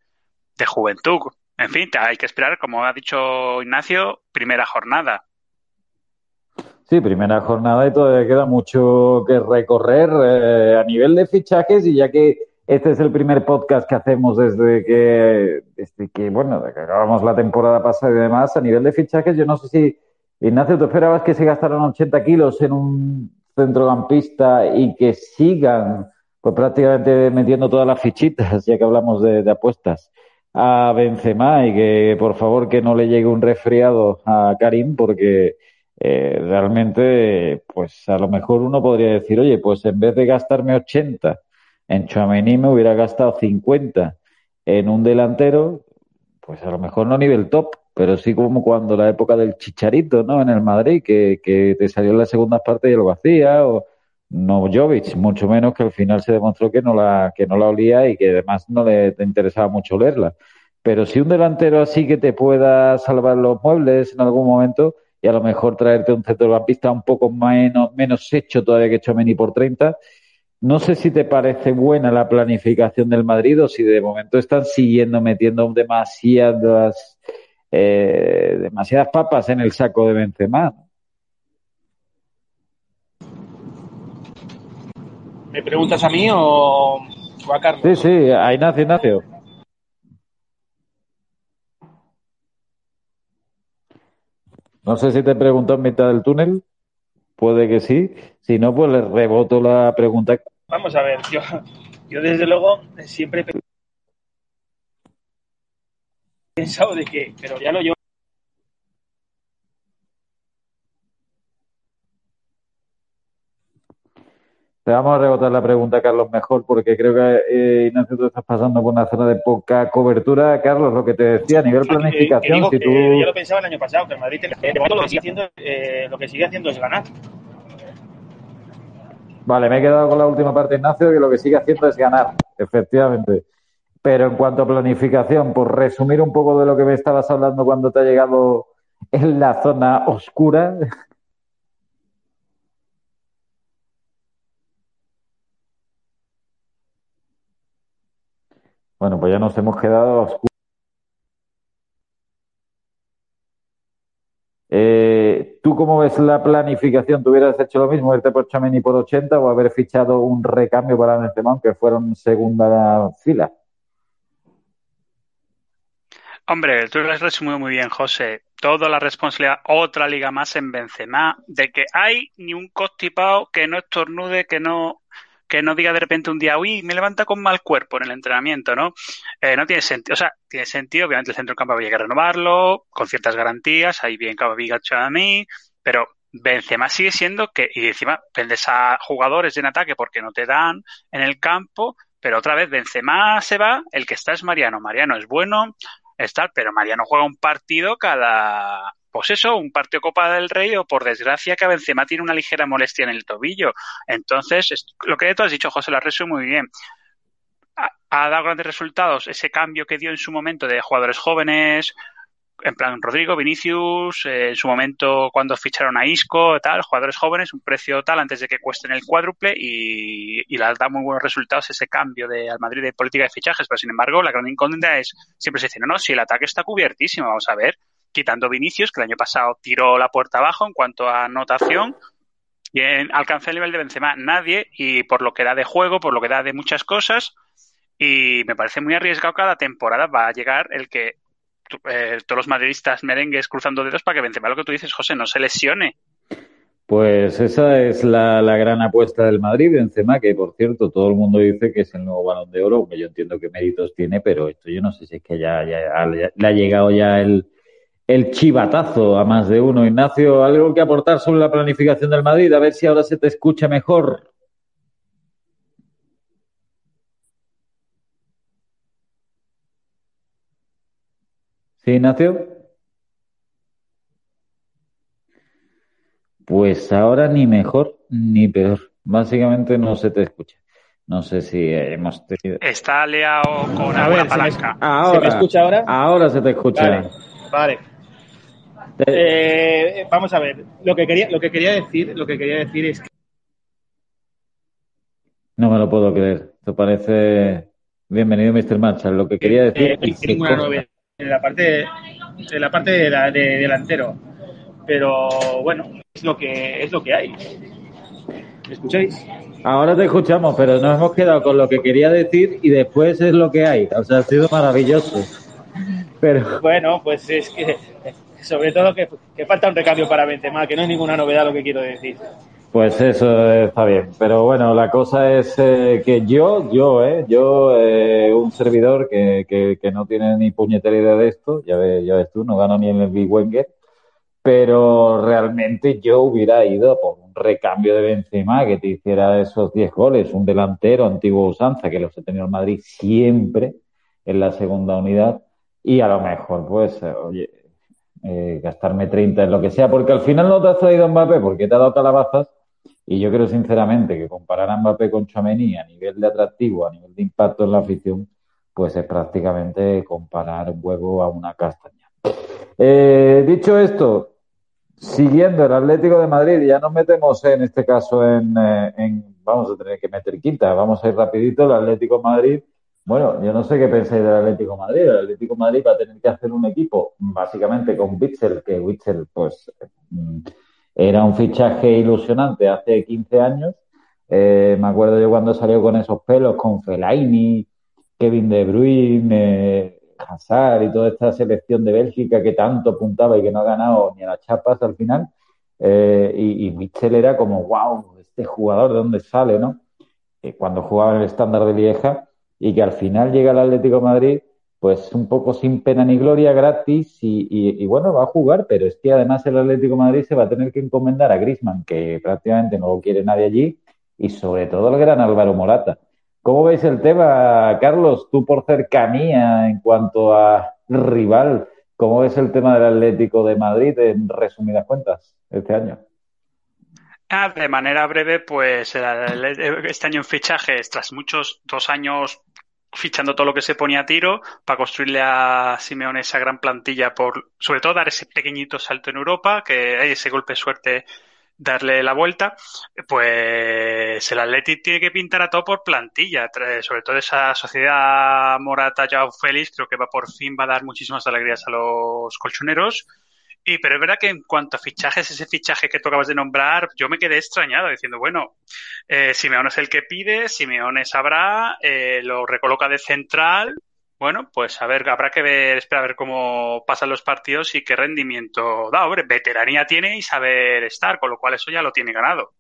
de juventud. En fin, hay que esperar, como ha dicho Ignacio, primera jornada. Sí, primera jornada y todavía queda mucho que recorrer eh, a nivel de fichajes y ya que este es el primer podcast que hacemos desde que, desde que, bueno, de que acabamos la temporada pasada y demás. A nivel de fichajes, yo no sé si, Ignacio, ¿tú esperabas que se gastaran 80 kilos en un centrocampista y que sigan pues prácticamente metiendo todas las fichitas, ya que hablamos de, apuestas, a Benzema y que por favor que no le llegue un resfriado a Karim porque eh, realmente, pues a lo mejor uno podría decir, oye, pues en vez de gastarme 80 en Chouameni me hubiera gastado 50 en un delantero, pues a lo mejor no nivel top, pero sí como cuando la época del Chicharito, ¿no? En el Madrid, que, que te salió en la segunda parte y lo hacía, o no Jovic, mucho menos que al final se demostró que no la, que no la olía y que además no le interesaba mucho leerla. Pero si un delantero así que te pueda salvar los muebles en algún momento y a lo mejor traerte un centrocampista un poco menos, menos hecho todavía que Chomeni por 30, no sé si te parece buena la planificación del Madrid o si de momento están siguiendo metiendo demasiadas, eh, demasiadas papas en el saco de Benzema. ¿Me preguntas a mí o, a Carlos? Sí, sí, a Ignacio, Ignacio. No sé si te preguntó en mitad del túnel. Puede que sí. Si no, pues le reboto la pregunta Vamos a ver, yo, yo desde luego siempre he pensado de que, pero ya lo yo. Te vamos a rebotar la pregunta, Carlos, mejor, porque creo que eh, Ignacio, tú estás pasando por una zona de poca cobertura. Carlos, lo que te decía, a nivel planificación, si tú... Yo lo pensaba el año pasado, que el Madrid lo que sigue haciendo, eh, lo que sigue haciendo es ganar. Vale, me he quedado con la última parte, Ignacio, que lo que sigue haciendo es ganar, efectivamente. Pero en cuanto a planificación, por resumir un poco de lo que me estabas hablando cuando te ha llegado en la zona oscura. Bueno, pues ya nos hemos quedado oscuros. Eh, ¿Tú cómo ves la planificación? ¿Tú hubieras hecho lo mismo, irte por Chameni por 80 o haber fichado un recambio para Benzema, que fueron segunda fila? Hombre, tú lo has resumido muy bien, José. Toda la responsabilidad, otra liga más en Benzema, de que hay ni un constipado que no estornude, que no que no diga de repente un día, uy, me levanta con mal cuerpo en el entrenamiento, ¿no? Eh, no tiene sentido, o sea, tiene sentido, obviamente el centro del campo había que renovarlo, con ciertas garantías, ahí bien Cavaviga a mí, pero Benzema sigue siendo que, y encima vendes a jugadores en ataque porque no te dan en el campo, pero otra vez Benzema se va, el que está es Mariano, Mariano es bueno, está, pero Mariano juega un partido cada, pues eso, un partido Copa del Rey o por desgracia que Benzema tiene una ligera molestia en el tobillo. Entonces, lo que tú has dicho, José, la resume muy bien. Ha, dado grandes resultados ese cambio que dio en su momento de jugadores jóvenes, en plan Rodrigo, Vinicius, eh, en su momento cuando ficharon a Isco, tal, jugadores jóvenes, un precio tal antes de que cuesten el cuádruple y, y les da muy buenos resultados ese cambio de al Madrid de política de fichajes, pero sin embargo la gran incógnita es, siempre se dice, no, no, si el ataque está cubiertísimo, vamos a ver, quitando Vinicius, que el año pasado tiró la puerta abajo en cuanto a anotación, ¿Quién alcanza el nivel de Benzema? Nadie, y por lo que da de juego, por lo que da de muchas cosas, y me parece muy arriesgado cada temporada va a llegar el que eh, todos los madridistas merengues cruzando dedos para que Benzema, lo que tú dices, José, no se lesione. Pues esa es la, gran apuesta del Madrid, Benzema, que por cierto todo el mundo dice que es el nuevo balón de oro, que yo entiendo qué méritos tiene, pero esto yo no sé si es que ya, ya, le ha llegado ya el, el chivatazo a más de uno. Ignacio, ¿algo que aportar sobre la planificación del Madrid? A ver si ahora se te escucha mejor. ¿Sí, Ignacio? Pues ahora ni mejor ni peor. Básicamente no se te escucha. No sé si hemos tenido. Está liado con a ver, palanca. ahora, ¿Se me escucha ahora? Ahora se te escucha. Vale. Eh, vamos a ver. Lo que quería, lo que quería decir, lo que quería decir es que. No me lo puedo creer. Esto parece. Bienvenido, Mr. Marshall. Lo que quería decir. Eh, ninguna novedad en la parte, en la parte de, la, de delantero. Pero bueno, es lo que es lo que hay. ¿Me escucháis? Ahora te escuchamos, pero nos hemos quedado con lo que quería decir y después es lo que hay. O sea, ha sido maravilloso. Pero... Bueno, pues es que sobre todo que, falta un recambio para Benzema, que no es ninguna novedad lo que quiero decir. Pues eso está bien, pero bueno, la cosa es eh, que yo, yo, eh, yo, eh, un servidor que, que, no tiene ni puñetera idea de esto, ya ves, ya ves tú, no gano ni en el Big Wenger, pero realmente yo hubiera ido por un recambio de Benzema que te hiciera esos 10 goles, un delantero antiguo usanza que los ha tenido el Madrid siempre en la segunda unidad y a lo mejor pues oye eh, gastarme 30 en lo que sea porque al final no te has traído Mbappé porque te ha dado calabazas y yo creo sinceramente que comparar a Mbappé con Chouameni a nivel de atractivo, a nivel de impacto en la afición, pues es prácticamente comparar un huevo a una castaña. Eh, dicho esto, Siguiendo el Atlético de Madrid, ya nos metemos en este caso en, eh, vamos a tener que meter quinta, vamos a ir rapidito, el Atlético de Madrid. Bueno, yo no sé qué pensáis del Atlético Madrid. El Atlético Madrid va a tener que hacer un equipo básicamente con Witzel, que Witzel pues mm, era un fichaje ilusionante hace 15 años. Eh, me acuerdo yo cuando salió con esos pelos, con Fellaini, Kevin De Bruyne, Hazard y toda esta selección de Bélgica que tanto apuntaba y que no ha ganado ni a las chapas al final. Eh, y, y, Mitchell era como, wow, este jugador de dónde sale, ¿no? cuando jugaba en el estándar de Lieja y que al final llega al Atlético Madrid, pues un poco sin pena ni gloria, gratis y, bueno, va a jugar, pero es que además el Atlético Madrid se va a tener que encomendar a Grisman, que prácticamente no lo quiere nadie allí, y sobre todo el gran Álvaro Morata. ¿Cómo veis el tema, Carlos? Tú por cercanía en cuanto a rival, ¿cómo ves el tema del Atlético de Madrid en resumidas cuentas este año? Ah, de manera breve, pues este año en fichajes, tras muchos dos años fichando todo lo que se ponía a tiro para construirle a Simeone esa gran plantilla por sobre todo dar ese pequeñito salto en Europa que hay ese golpe de suerte darle la vuelta, pues el Athletic tiene que pintar a todo por plantilla, sobre todo esa sociedad Morata, Joao Félix, creo que va por fin va a dar muchísimas alegrías a los colchoneros. Y, pero es verdad que en cuanto a fichajes, ese fichaje que tú acabas de nombrar, yo me quedé extrañado diciendo, bueno, eh, Simeone es el que pide, Simeone sabrá, eh, lo recoloca de central, bueno, pues a ver, habrá que ver, espera a ver cómo pasan los partidos y qué rendimiento da. Hombre, veteranía tiene y saber estar, con lo cual eso ya lo tiene ganado.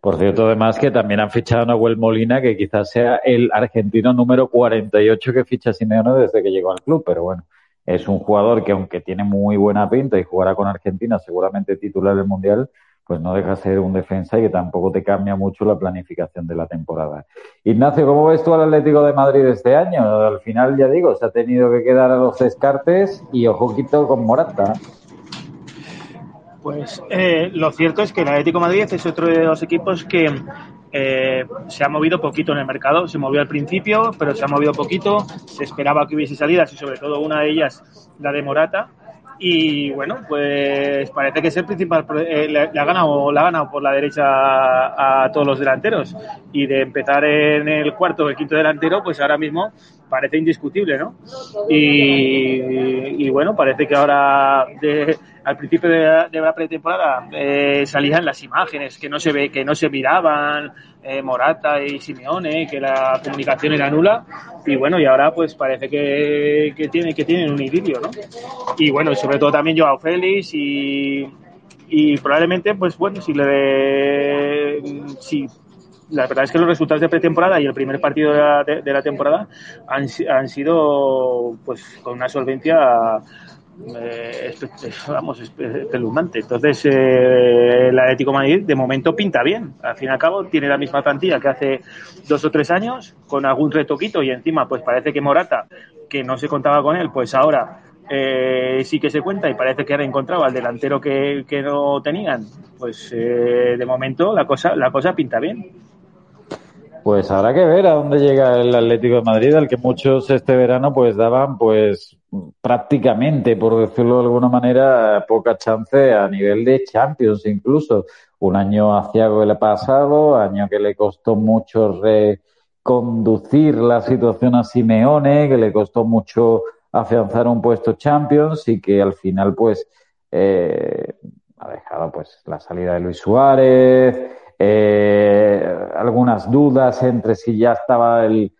Por cierto, además que también han fichado a Nahuel Molina, que quizás sea el argentino número 48 que ficha Simeone desde que llegó al club, pero bueno, es un jugador que aunque tiene muy buena pinta y jugará con Argentina seguramente titular del Mundial, pues no deja de ser un defensa y que tampoco te cambia mucho la planificación de la temporada. Ignacio, ¿cómo ves tú al Atlético de Madrid este año? Al final, ya digo, se ha tenido que quedar a los descartes y ojito con Morata. Pues eh, lo cierto es que el Atlético de Madrid es otro de los equipos que eh, se ha movido poquito en el mercado. Se movió al principio, pero se ha movido poquito. Se esperaba que hubiese salidas y sobre todo una de ellas, la de Morata y bueno, pues parece que es el principal. Eh, le, ha ganado, le ha ganado por la derecha a, todos los delanteros. Y de empezar en el cuarto o el quinto delantero, pues ahora mismo parece indiscutible, ¿no? Y, bueno, parece que ahora, al principio de la, pretemporada, eh, salían las imágenes que no se ve, que no se miraban, eh, Morata y Simeone, que la comunicación era nula, y bueno, y ahora pues parece que, que, tiene, que tienen un idilio, ¿no? Y bueno, sobre todo también Joao Félix y, y probablemente, pues bueno, si le de, si la verdad es que los resultados de pretemporada y el primer partido de la, de, la temporada han, han, sido pues con una solvencia eh, vamos espeluznante. Entonces eh, el Atlético Madrid de momento pinta bien. Al fin y al cabo tiene la misma plantilla que hace dos o tres años con algún retoquito y encima pues parece que Morata que no se contaba con él pues ahora eh, sí que se cuenta y parece que ahora encontrado al delantero que, que no tenían pues eh, de momento la cosa la cosa pinta bien pues habrá que ver a dónde llega el Atlético de Madrid, al que muchos este verano pues daban pues prácticamente, por decirlo de alguna manera, poca chance a nivel de Champions incluso. Un año hacia el pasado, año que le costó mucho reconducir la situación a Simeone, que le costó mucho afianzar un puesto Champions y que al final pues eh, ha dejado pues la salida de Luis Suárez, eh, algunas dudas entre si ya estaba el,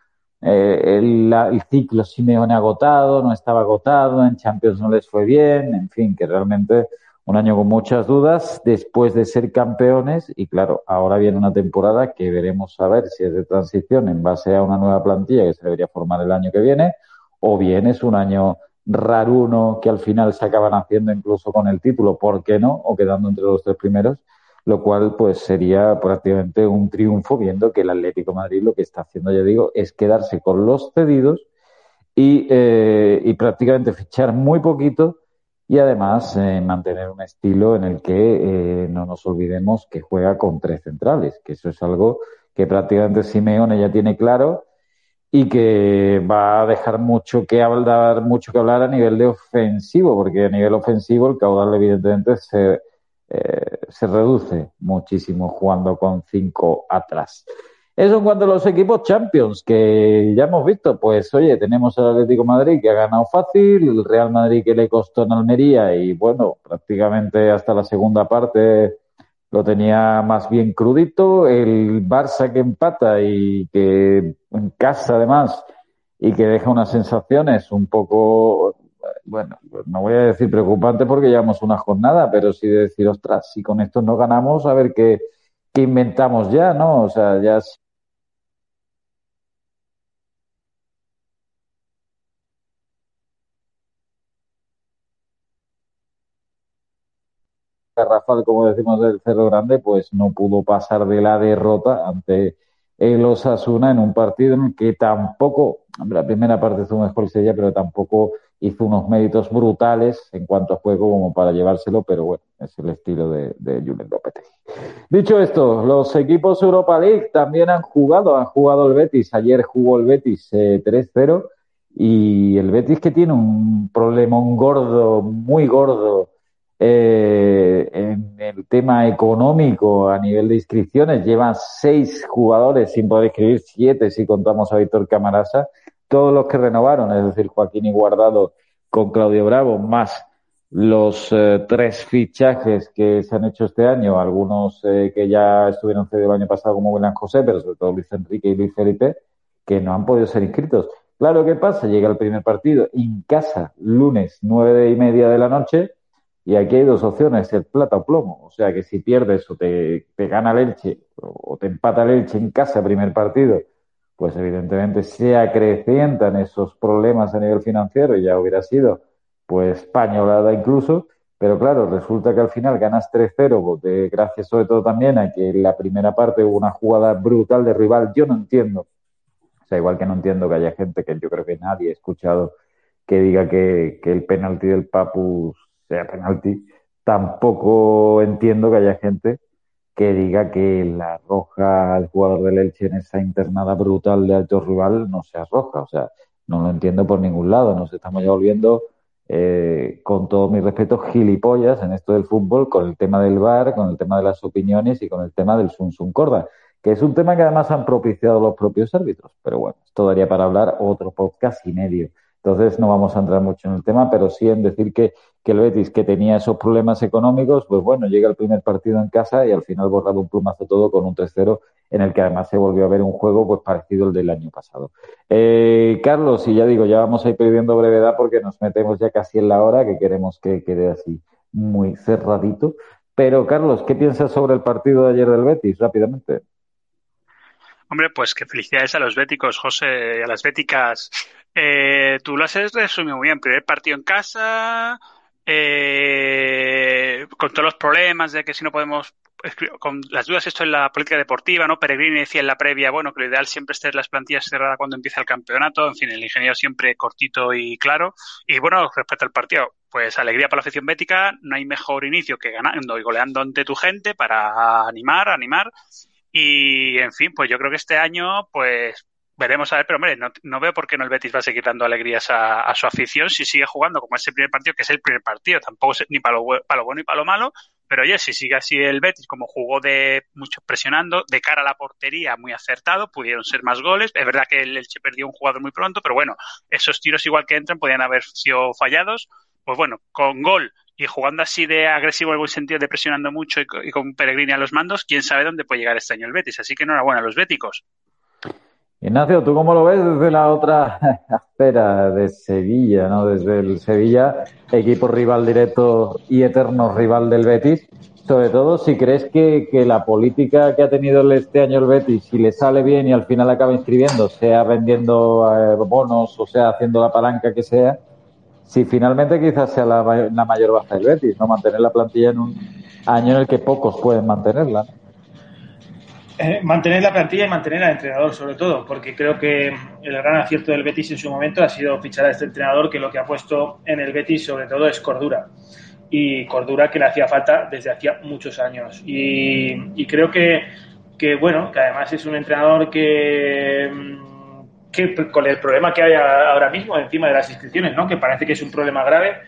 eh, el, el, ciclo Simeone agotado, no estaba agotado, en Champions no les fue bien, en fin, que realmente un año con muchas dudas después de ser campeones y claro, ahora viene una temporada que veremos a ver si es de transición en base a una nueva plantilla que se debería formar el año que viene o bien es un año raruno que al final se acaban haciendo incluso con el título, ¿por qué no? O quedando entre los tres primeros lo cual pues sería prácticamente un triunfo viendo que el Atlético Madrid lo que está haciendo, ya digo, es quedarse con los cedidos y, eh, y prácticamente fichar muy poquito y además eh, mantener un estilo en el que eh, no nos olvidemos que juega con tres centrales, que eso es algo que prácticamente Simeone ya tiene claro y que va a dejar mucho que hablar, mucho que hablar a nivel de ofensivo, porque a nivel ofensivo el caudal evidentemente se eh, se reduce muchísimo jugando con cinco atrás. Eso en cuanto a los equipos Champions, que ya hemos visto, pues oye, tenemos al Atlético Madrid que ha ganado fácil, el Real Madrid que le costó en Almería y bueno, prácticamente hasta la segunda parte lo tenía más bien crudito, el Barça que empata y que en casa además y que deja unas sensaciones un poco bueno, no voy a decir preocupante porque llevamos una jornada, pero sí de decir, ostras, si con esto no ganamos, a ver qué, qué inventamos ya, ¿no? O sea, ya Rafael, como decimos del Cerro Grande, pues no pudo pasar de la derrota ante el Osasuna en un partido en el que tampoco, la primera parte fue mejor Sevilla, pero tampoco hizo unos méritos brutales en cuanto a juego como para llevárselo, pero bueno, es el estilo de, de Julen Lopetegui. Dicho esto, los equipos Europa League también han jugado, han jugado el Betis, ayer jugó el Betis 3-0 eh, y el Betis que tiene un problema, un gordo, muy gordo eh, en el tema económico a nivel de inscripciones, llevan seis jugadores sin poder inscribir, siete si contamos a Víctor Camarasa, todos los que renovaron, es decir, Joaquín y Guardado con Claudio Bravo, más los eh, tres fichajes que se han hecho este año, algunos eh, que ya estuvieron cedidos el año pasado como William José, pero sobre todo Luis Enrique y Luis Felipe, que no han podido ser inscritos. Claro, ¿qué pasa? Llega el primer partido en casa, lunes, nueve y media de la noche, y aquí hay dos opciones, el plata o plomo. O sea que si pierdes o te, te gana el Elche o te empata el Elche en casa, primer partido, pues evidentemente se acrecientan esos problemas a nivel financiero y ya hubiera sido pues pañolada incluso, pero claro, resulta que al final ganas 3-0, pues, gracias sobre todo también a que en la primera parte hubo una jugada brutal de rival, yo no entiendo, o sea, igual que no entiendo que haya gente que yo creo que nadie ha escuchado que diga que, que el penalti del Papu sea penalti, tampoco entiendo que haya gente que diga que la roja al jugador del Elche en esa internada brutal de alto rival no sea roja. O sea, no lo entiendo por ningún lado. Nos estamos ya volviendo, eh, con todo mi respeto, gilipollas en esto del fútbol, con el tema del VAR, con el tema de las opiniones y con el tema del Sun Sun Corda. que es un tema que además han propiciado los propios árbitros. Pero bueno, esto daría para hablar otro podcast y medio. Entonces no vamos a entrar mucho en el tema, pero sí en decir que, que el Betis, que tenía esos problemas económicos, pues bueno, llega el primer partido en casa y al final borrado un plumazo todo con un 3-0 en el que además se volvió a ver un juego pues parecido al del año pasado. Eh, Carlos, y ya digo, ya vamos a ir pidiendo brevedad porque nos metemos ya casi en la hora, que queremos que quede así muy cerradito. Pero Carlos, ¿qué piensas sobre el partido de ayer del Betis? Rápidamente. Hombre, pues que felicidades a los béticos, José, a las béticas. Eh, tú lo has resumido muy bien. Primer partido en casa, eh, con todos los problemas de que si no podemos, con las dudas esto en la política deportiva, ¿no? Peregrini decía en la previa, bueno, que lo ideal siempre es tener las plantillas cerradas cuando empieza el campeonato. En fin, el ingeniero siempre cortito y claro. Y bueno, respecto al partido, pues alegría para la afición bética. No hay mejor inicio que ganando y goleando ante tu gente para animar, animar. Y, en fin, pues yo creo que este año, pues veremos a ver, pero hombre, no, veo por qué no el Betis va a seguir dando alegrías a, su afición si sigue jugando como ese primer partido, que es el primer partido, tampoco es ni para lo, para lo bueno ni para lo malo, pero oye, si sigue así el Betis, como jugó de mucho presionando, de cara a la portería, muy acertado, pudieron ser más goles. Es verdad que el Elche perdió un jugador muy pronto, pero bueno, esos tiros igual que entran podían haber sido fallados. Pues bueno, con gol y jugando así de agresivo en algún sentido, de presionando mucho y, con Peregrini a los mandos, quién sabe dónde puede llegar este año el Betis. Así que enhorabuena a los béticos. Ignacio, ¿tú cómo lo ves desde la otra esfera de Sevilla, ¿no? Desde el Sevilla, equipo rival directo y eterno rival del Betis. Sobre todo si crees que, que la política que ha tenido este año el Betis, si le sale bien y al final acaba inscribiendo, sea vendiendo eh, bonos o sea haciendo la palanca que sea, si finalmente quizás sea la, mayor baja del Betis, no mantener la plantilla en un año en el que pocos pueden mantenerla. Eh, mantener la plantilla y mantener al entrenador, sobre todo, porque creo que el gran acierto del Betis en su momento ha sido fichar a este entrenador que lo que ha puesto en el Betis, sobre todo, es cordura. Y cordura que le hacía falta desde hacía muchos años. Y, creo que, que, bueno, que además es un entrenador que con el problema que hay ahora mismo encima de las inscripciones, ¿no? que parece que es un problema grave,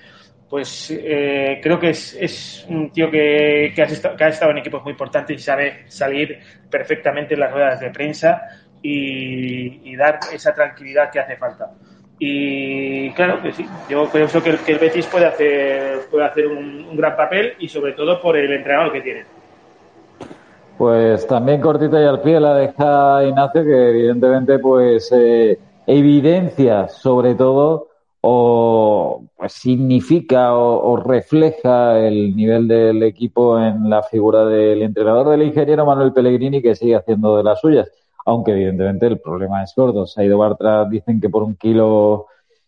pues eh, creo que es, un tío que, que, ha estado en equipos muy importantes y sabe salir perfectamente en las ruedas de prensa y, dar esa tranquilidad que hace falta. Y claro que sí, yo pienso que el, Betis puede hacer, puede hacer un gran papel y sobre todo por el entrenador que tiene. Pues también cortita y al pie la deja Ignacio, que evidentemente pues eh, evidencia sobre todo o pues significa o, refleja el nivel del equipo en la figura del entrenador del ingeniero Manuel Pellegrini que sigue haciendo de las suyas, aunque evidentemente el problema es gordo. Se ha ido Bartra, dicen que por un kilo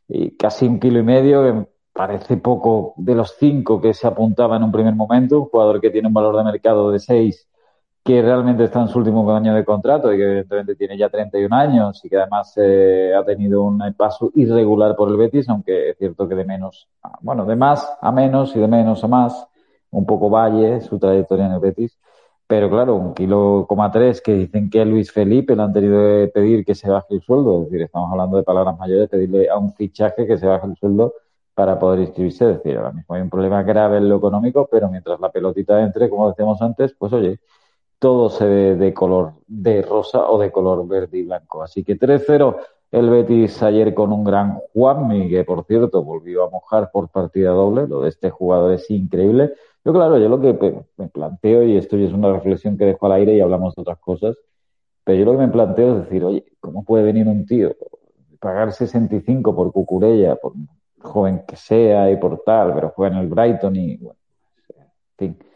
y casi un kilo y medio, parece poco de los cinco que se apuntaba en un primer momento, un jugador que tiene un valor de mercado de seis que realmente está en su último año de contrato y que evidentemente tiene ya 31 años y que además eh, ha tenido un paso irregular por el Betis, aunque es cierto que de menos, bueno, de más a menos y de menos a más, un poco valle su trayectoria en el Betis. Pero claro, un kilo coma tres que dicen que Luis Felipe le han tenido que pedir que se baje el sueldo. Es decir, estamos hablando de palabras mayores, pedirle a un fichaje que se baje el sueldo para poder inscribirse. Es decir, ahora mismo hay un problema grave en lo económico, pero mientras la pelotita entre, como decíamos antes, pues oye, todo se ve de color de rosa o de color verde y blanco. Así que 3-0 el Betis ayer con un gran Juanmi, que por cierto volvió a mojar por partida doble. Lo de este jugador es increíble. Yo, claro, yo lo que me planteo, y esto ya es una reflexión que dejo al aire y hablamos de otras cosas, pero yo lo que me planteo es decir, oye, ¿cómo puede venir un tío, pagar 65 por Cucurella, por joven que sea y por tal, pero juega en el Brighton y, bueno, en fin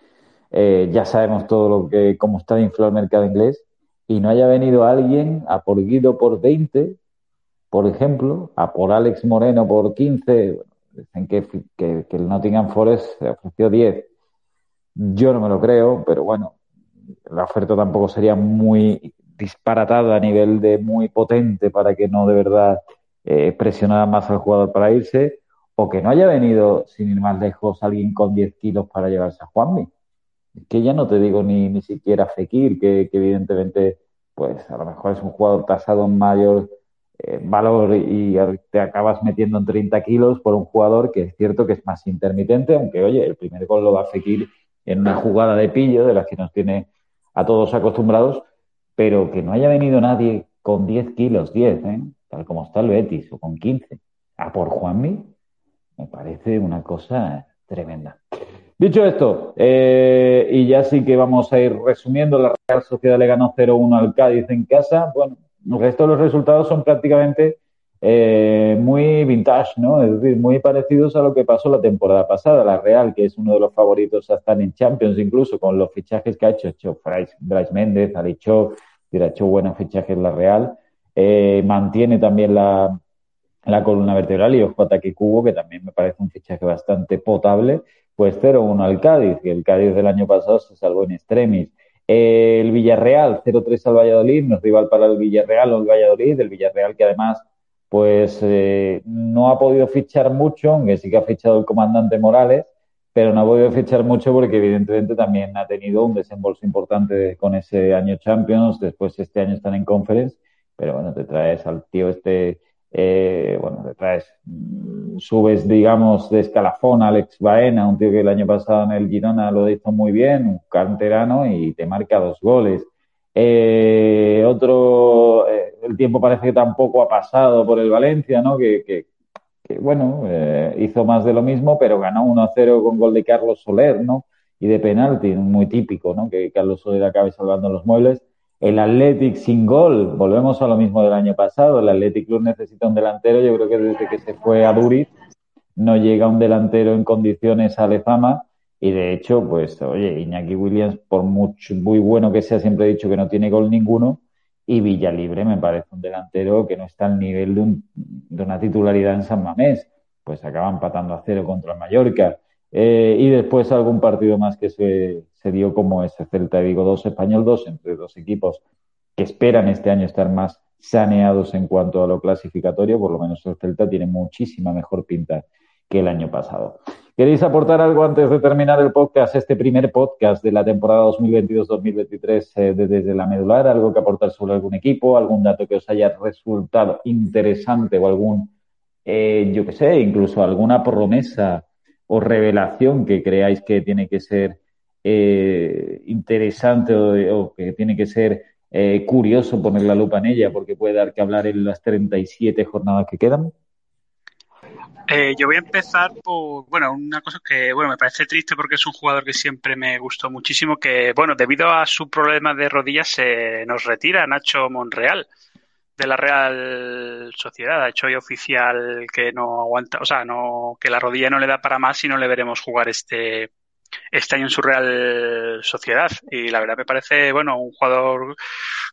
eh, ya sabemos todo lo que, cómo está inflado el mercado inglés, y no haya venido alguien a por Guido por 20, por ejemplo, a por Alex Moreno por 15, dicen que, que, el Nottingham Forest se ofreció 10. Yo no me lo creo, pero bueno, la oferta tampoco sería muy disparatada a nivel de muy potente para que no de verdad eh, presionara más al jugador para irse, o que no haya venido, sin ir más lejos, alguien con 10 kilos para llevarse a Juanmi que ya no te digo ni, ni siquiera Fekir, que, evidentemente, pues a lo mejor es un jugador tasado en mayor eh, valor y te acabas metiendo en 30 kilos por un jugador que es cierto que es más intermitente, aunque oye, el primer gol lo va a Fekir en una jugada de pillo de las que nos tiene a todos acostumbrados, pero que no haya venido nadie con 10 kilos, 10, ¿eh? tal como está el Betis, o con 15, a por Juanmi, me parece una cosa tremenda. Dicho esto, eh, y ya sí que vamos a ir resumiendo, la Real Sociedad le ganó 0-1 al Cádiz en casa. Bueno, el resto de los resultados son prácticamente eh, muy vintage, ¿no? Es decir, muy parecidos a lo que pasó la temporada pasada. La Real, que es uno de los favoritos a estar en Champions, incluso con los fichajes que ha hecho, hecho Bryce Méndez, hecho, ha hecho buenos fichajes la Real. Eh, mantiene también la, la columna vertebral y ojo ataque cubo, que también me parece un fichaje bastante potable. Pues 0-1 al Cádiz, que el Cádiz del año pasado se salvó en extremis. el Villarreal, 0-3 al Valladolid, no es rival para el Villarreal o el Valladolid, el Villarreal que además pues eh, no ha podido fichar mucho, aunque sí que ha fichado el comandante Morales, pero no ha podido fichar mucho porque evidentemente también ha tenido un desembolso importante con ese año Champions, después este año están en Conference, pero bueno, te traes al tío este eh, bueno, te traes, mm, subes, digamos, de escalafón a Alex Baena, un tío que el año pasado en el Girona lo hizo muy bien, un canterano y te marca dos goles. Eh, otro, eh, el tiempo parece que tampoco ha pasado por el Valencia, ¿no? Que, que, bueno, eh, hizo más de lo mismo, pero ganó 1-0 con gol de Carlos Soler, ¿no? Y de penalti, muy típico, ¿no? Que Carlos Soler acabe salvando los muebles. El Athletic sin gol, volvemos a lo mismo del año pasado. El Athletic Club necesita un delantero. Yo creo que desde que se fue a Duriz no llega un delantero en condiciones a Lezama. Y de hecho, pues, oye, Iñaki Williams, por mucho, muy bueno que sea, siempre he dicho que no tiene gol ninguno. Y Villalibre me parece un delantero que no está al nivel de, de una titularidad en San Mamés. Pues acaba empatando a cero contra el Mallorca. Eh, y después algún partido más que se, se dio como ese Celta Vigo 2, Español 2, entre dos equipos que esperan este año estar más saneados en cuanto a lo clasificatorio, por lo menos el Celta tiene muchísima mejor pinta que el año pasado. ¿Queréis aportar algo antes de terminar el podcast, este primer podcast de la temporada 2022-2023 eh, desde la medular? ¿Algo que aportar sobre algún equipo? ¿Algún dato que os haya resultado interesante o algún, eh, yo qué sé, incluso alguna promesa o revelación que creáis que tiene que ser eh, interesante o, que tiene que ser eh, curioso poner la lupa en ella porque puede dar que hablar en las 37 jornadas que quedan? Eh, yo voy a empezar por, bueno, una cosa que, bueno, me parece triste porque es un jugador que siempre me gustó muchísimo, que, bueno, debido a su problema de rodillas se nos retira Nacho Monreal de la Real Sociedad. Ha hecho hoy oficial que no aguanta, o sea, no, que la rodilla no le da para más y no le veremos jugar este, este año en su Real Sociedad. Y la verdad me parece, bueno, un jugador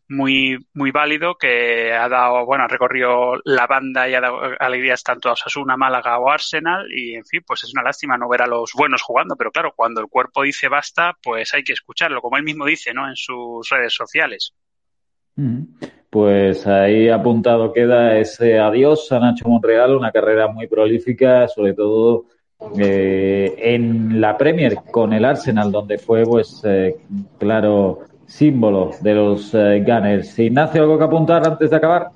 muy, muy válido que ha dado, bueno, ha recorrido la banda y ha dado alegrías tanto a Osasuna, Málaga o Arsenal. Y en fin, pues es una lástima no ver a los buenos jugando, pero claro, cuando el cuerpo dice basta, pues hay que escucharlo, como él mismo dice, ¿no? En sus redes sociales. Pues ahí apuntado queda ese adiós a Nacho Monreal, una carrera muy prolífica, sobre todo eh, en la Premier con el Arsenal, donde fue, pues, eh, claro, símbolo de los eh, Gunners. Ignacio, ¿algo que apuntar antes de acabar?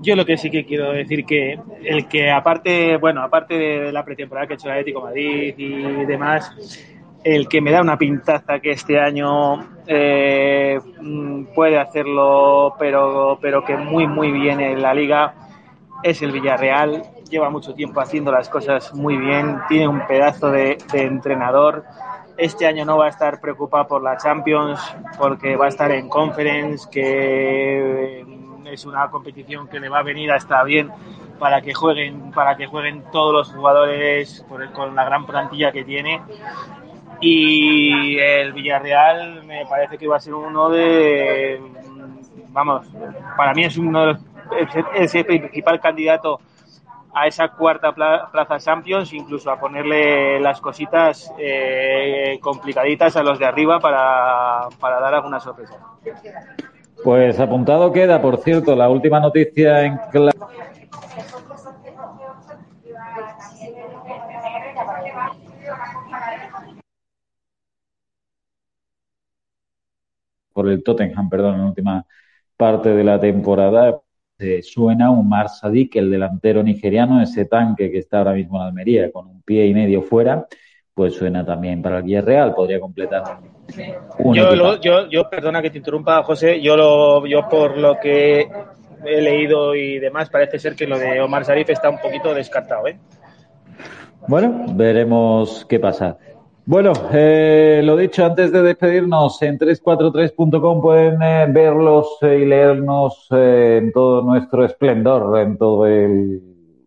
Yo lo que sí que quiero decir que el que aparte, bueno, aparte de la pretemporada que ha hecho el Atlético Madrid y demás, el que me da una pintaza que este año eh, mm, puede hacerlo, pero, pero que muy, muy bien en la liga, es el Villarreal. Lleva mucho tiempo haciendo las cosas muy bien, tiene un pedazo de, entrenador. Este año no va a estar preocupado por la Champions, porque va a estar en Conference, que es una competición que le va a venir a estar bien para que jueguen, para que jueguen todos los jugadores con la gran plantilla que tiene y el Villarreal me parece que va a ser uno de, vamos, para mí es uno de los, el principal candidato a esa cuarta plaza Champions, incluso a ponerle las cositas eh, complicaditas a los de arriba para, para dar alguna sorpresa. Pues apuntado queda, por cierto, la última noticia en por el Tottenham, perdón, en la última parte de la temporada, suena un Sadik, el delantero nigeriano, ese tanque que está ahora mismo en Almería, con un pie y medio fuera, pues suena también para el Villarreal, podría completar un yo, yo, yo, perdona que te interrumpa, José, yo, lo, yo por lo que he leído y demás, parece ser que lo de Omar Sarif está un poquito descartado, ¿eh? Bueno, veremos qué pasa. Bueno, eh, lo dicho, antes de despedirnos, en 343.com pueden eh, verlos y leernos en todo nuestro esplendor, en todo el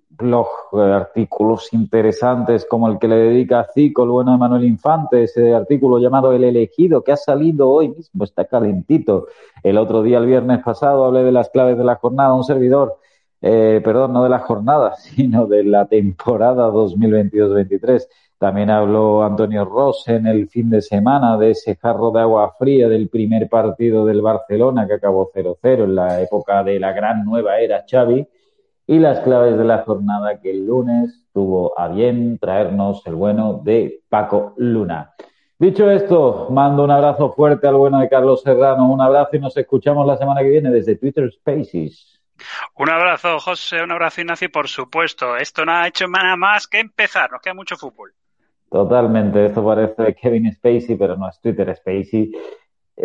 blog, artículos interesantes como el que le dedica Cico, el bueno de Manuel Infante, ese artículo llamado El elegido, que ha salido hoy mismo, está calentito. El otro día, el viernes pasado, hablé de las claves de la jornada, un servidor, eh, perdón, no de la jornada, sino de la temporada 2022-23. También habló Antonio Ross en el fin de semana de ese jarro de agua fría del primer partido del Barcelona que acabó 0-0 en la época de la gran nueva era Xavi y las claves de la jornada que el lunes tuvo a bien traernos el bueno de Paco Luna. Dicho esto, mando un abrazo fuerte al bueno de Carlos Serrano, un abrazo y nos escuchamos la semana que viene desde Twitter Spaces. Un abrazo, José, un abrazo, Ignacio, por supuesto. Esto no ha hecho nada más que empezar, nos queda mucho fútbol. Totalmente, esto parece Kevin Spacey, pero no es Twitter Spacey.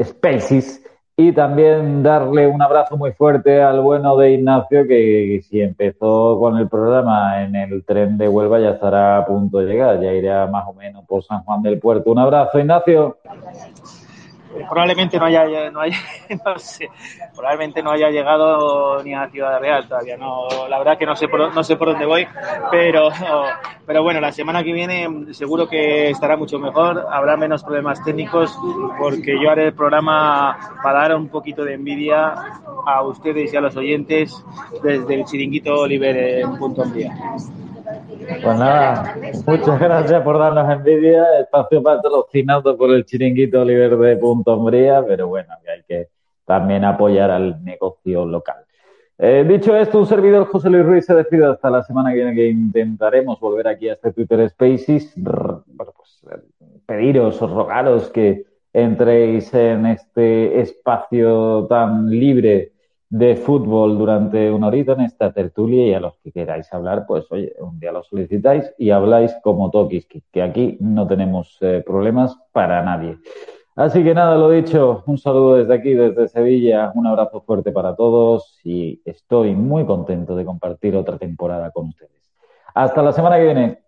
Spaces y también darle un abrazo muy fuerte al bueno de Ignacio, que si empezó con el programa en el tren de Huelva ya estará a punto de llegar, ya irá más o menos por San Juan del Puerto. Un abrazo, Ignacio probablemente no haya, no haya no sé, probablemente no haya llegado ni a Ciudad Real todavía. No, la verdad que no sé por, no sé por dónde voy, pero, pero bueno, la semana que viene seguro que estará mucho mejor, habrá menos problemas técnicos, porque yo haré el programa para dar un poquito de envidia a ustedes y a los oyentes desde el chiringuito Oliver en Punto Día. Pues nada, muchas gracias por darnos envidia. Espacio patrocinado por el chiringuito Oliver de Punto Umbría, pero bueno, que hay que también apoyar al negocio local. Eh, dicho esto, un servidor José Luis Ruiz se despide hasta la semana que viene que intentaremos volver aquí a este Twitter Spaces. Pues, pediros o rogaros que entréis en este espacio tan libre de fútbol durante una horita en esta tertulia y a los que queráis hablar, pues oye, un día lo solicitáis y habláis como Tokis, que aquí no tenemos eh, problemas para nadie. Así que nada, lo dicho, un saludo desde aquí, desde Sevilla, un abrazo fuerte para todos y estoy muy contento de compartir otra temporada con ustedes. Hasta la semana que viene.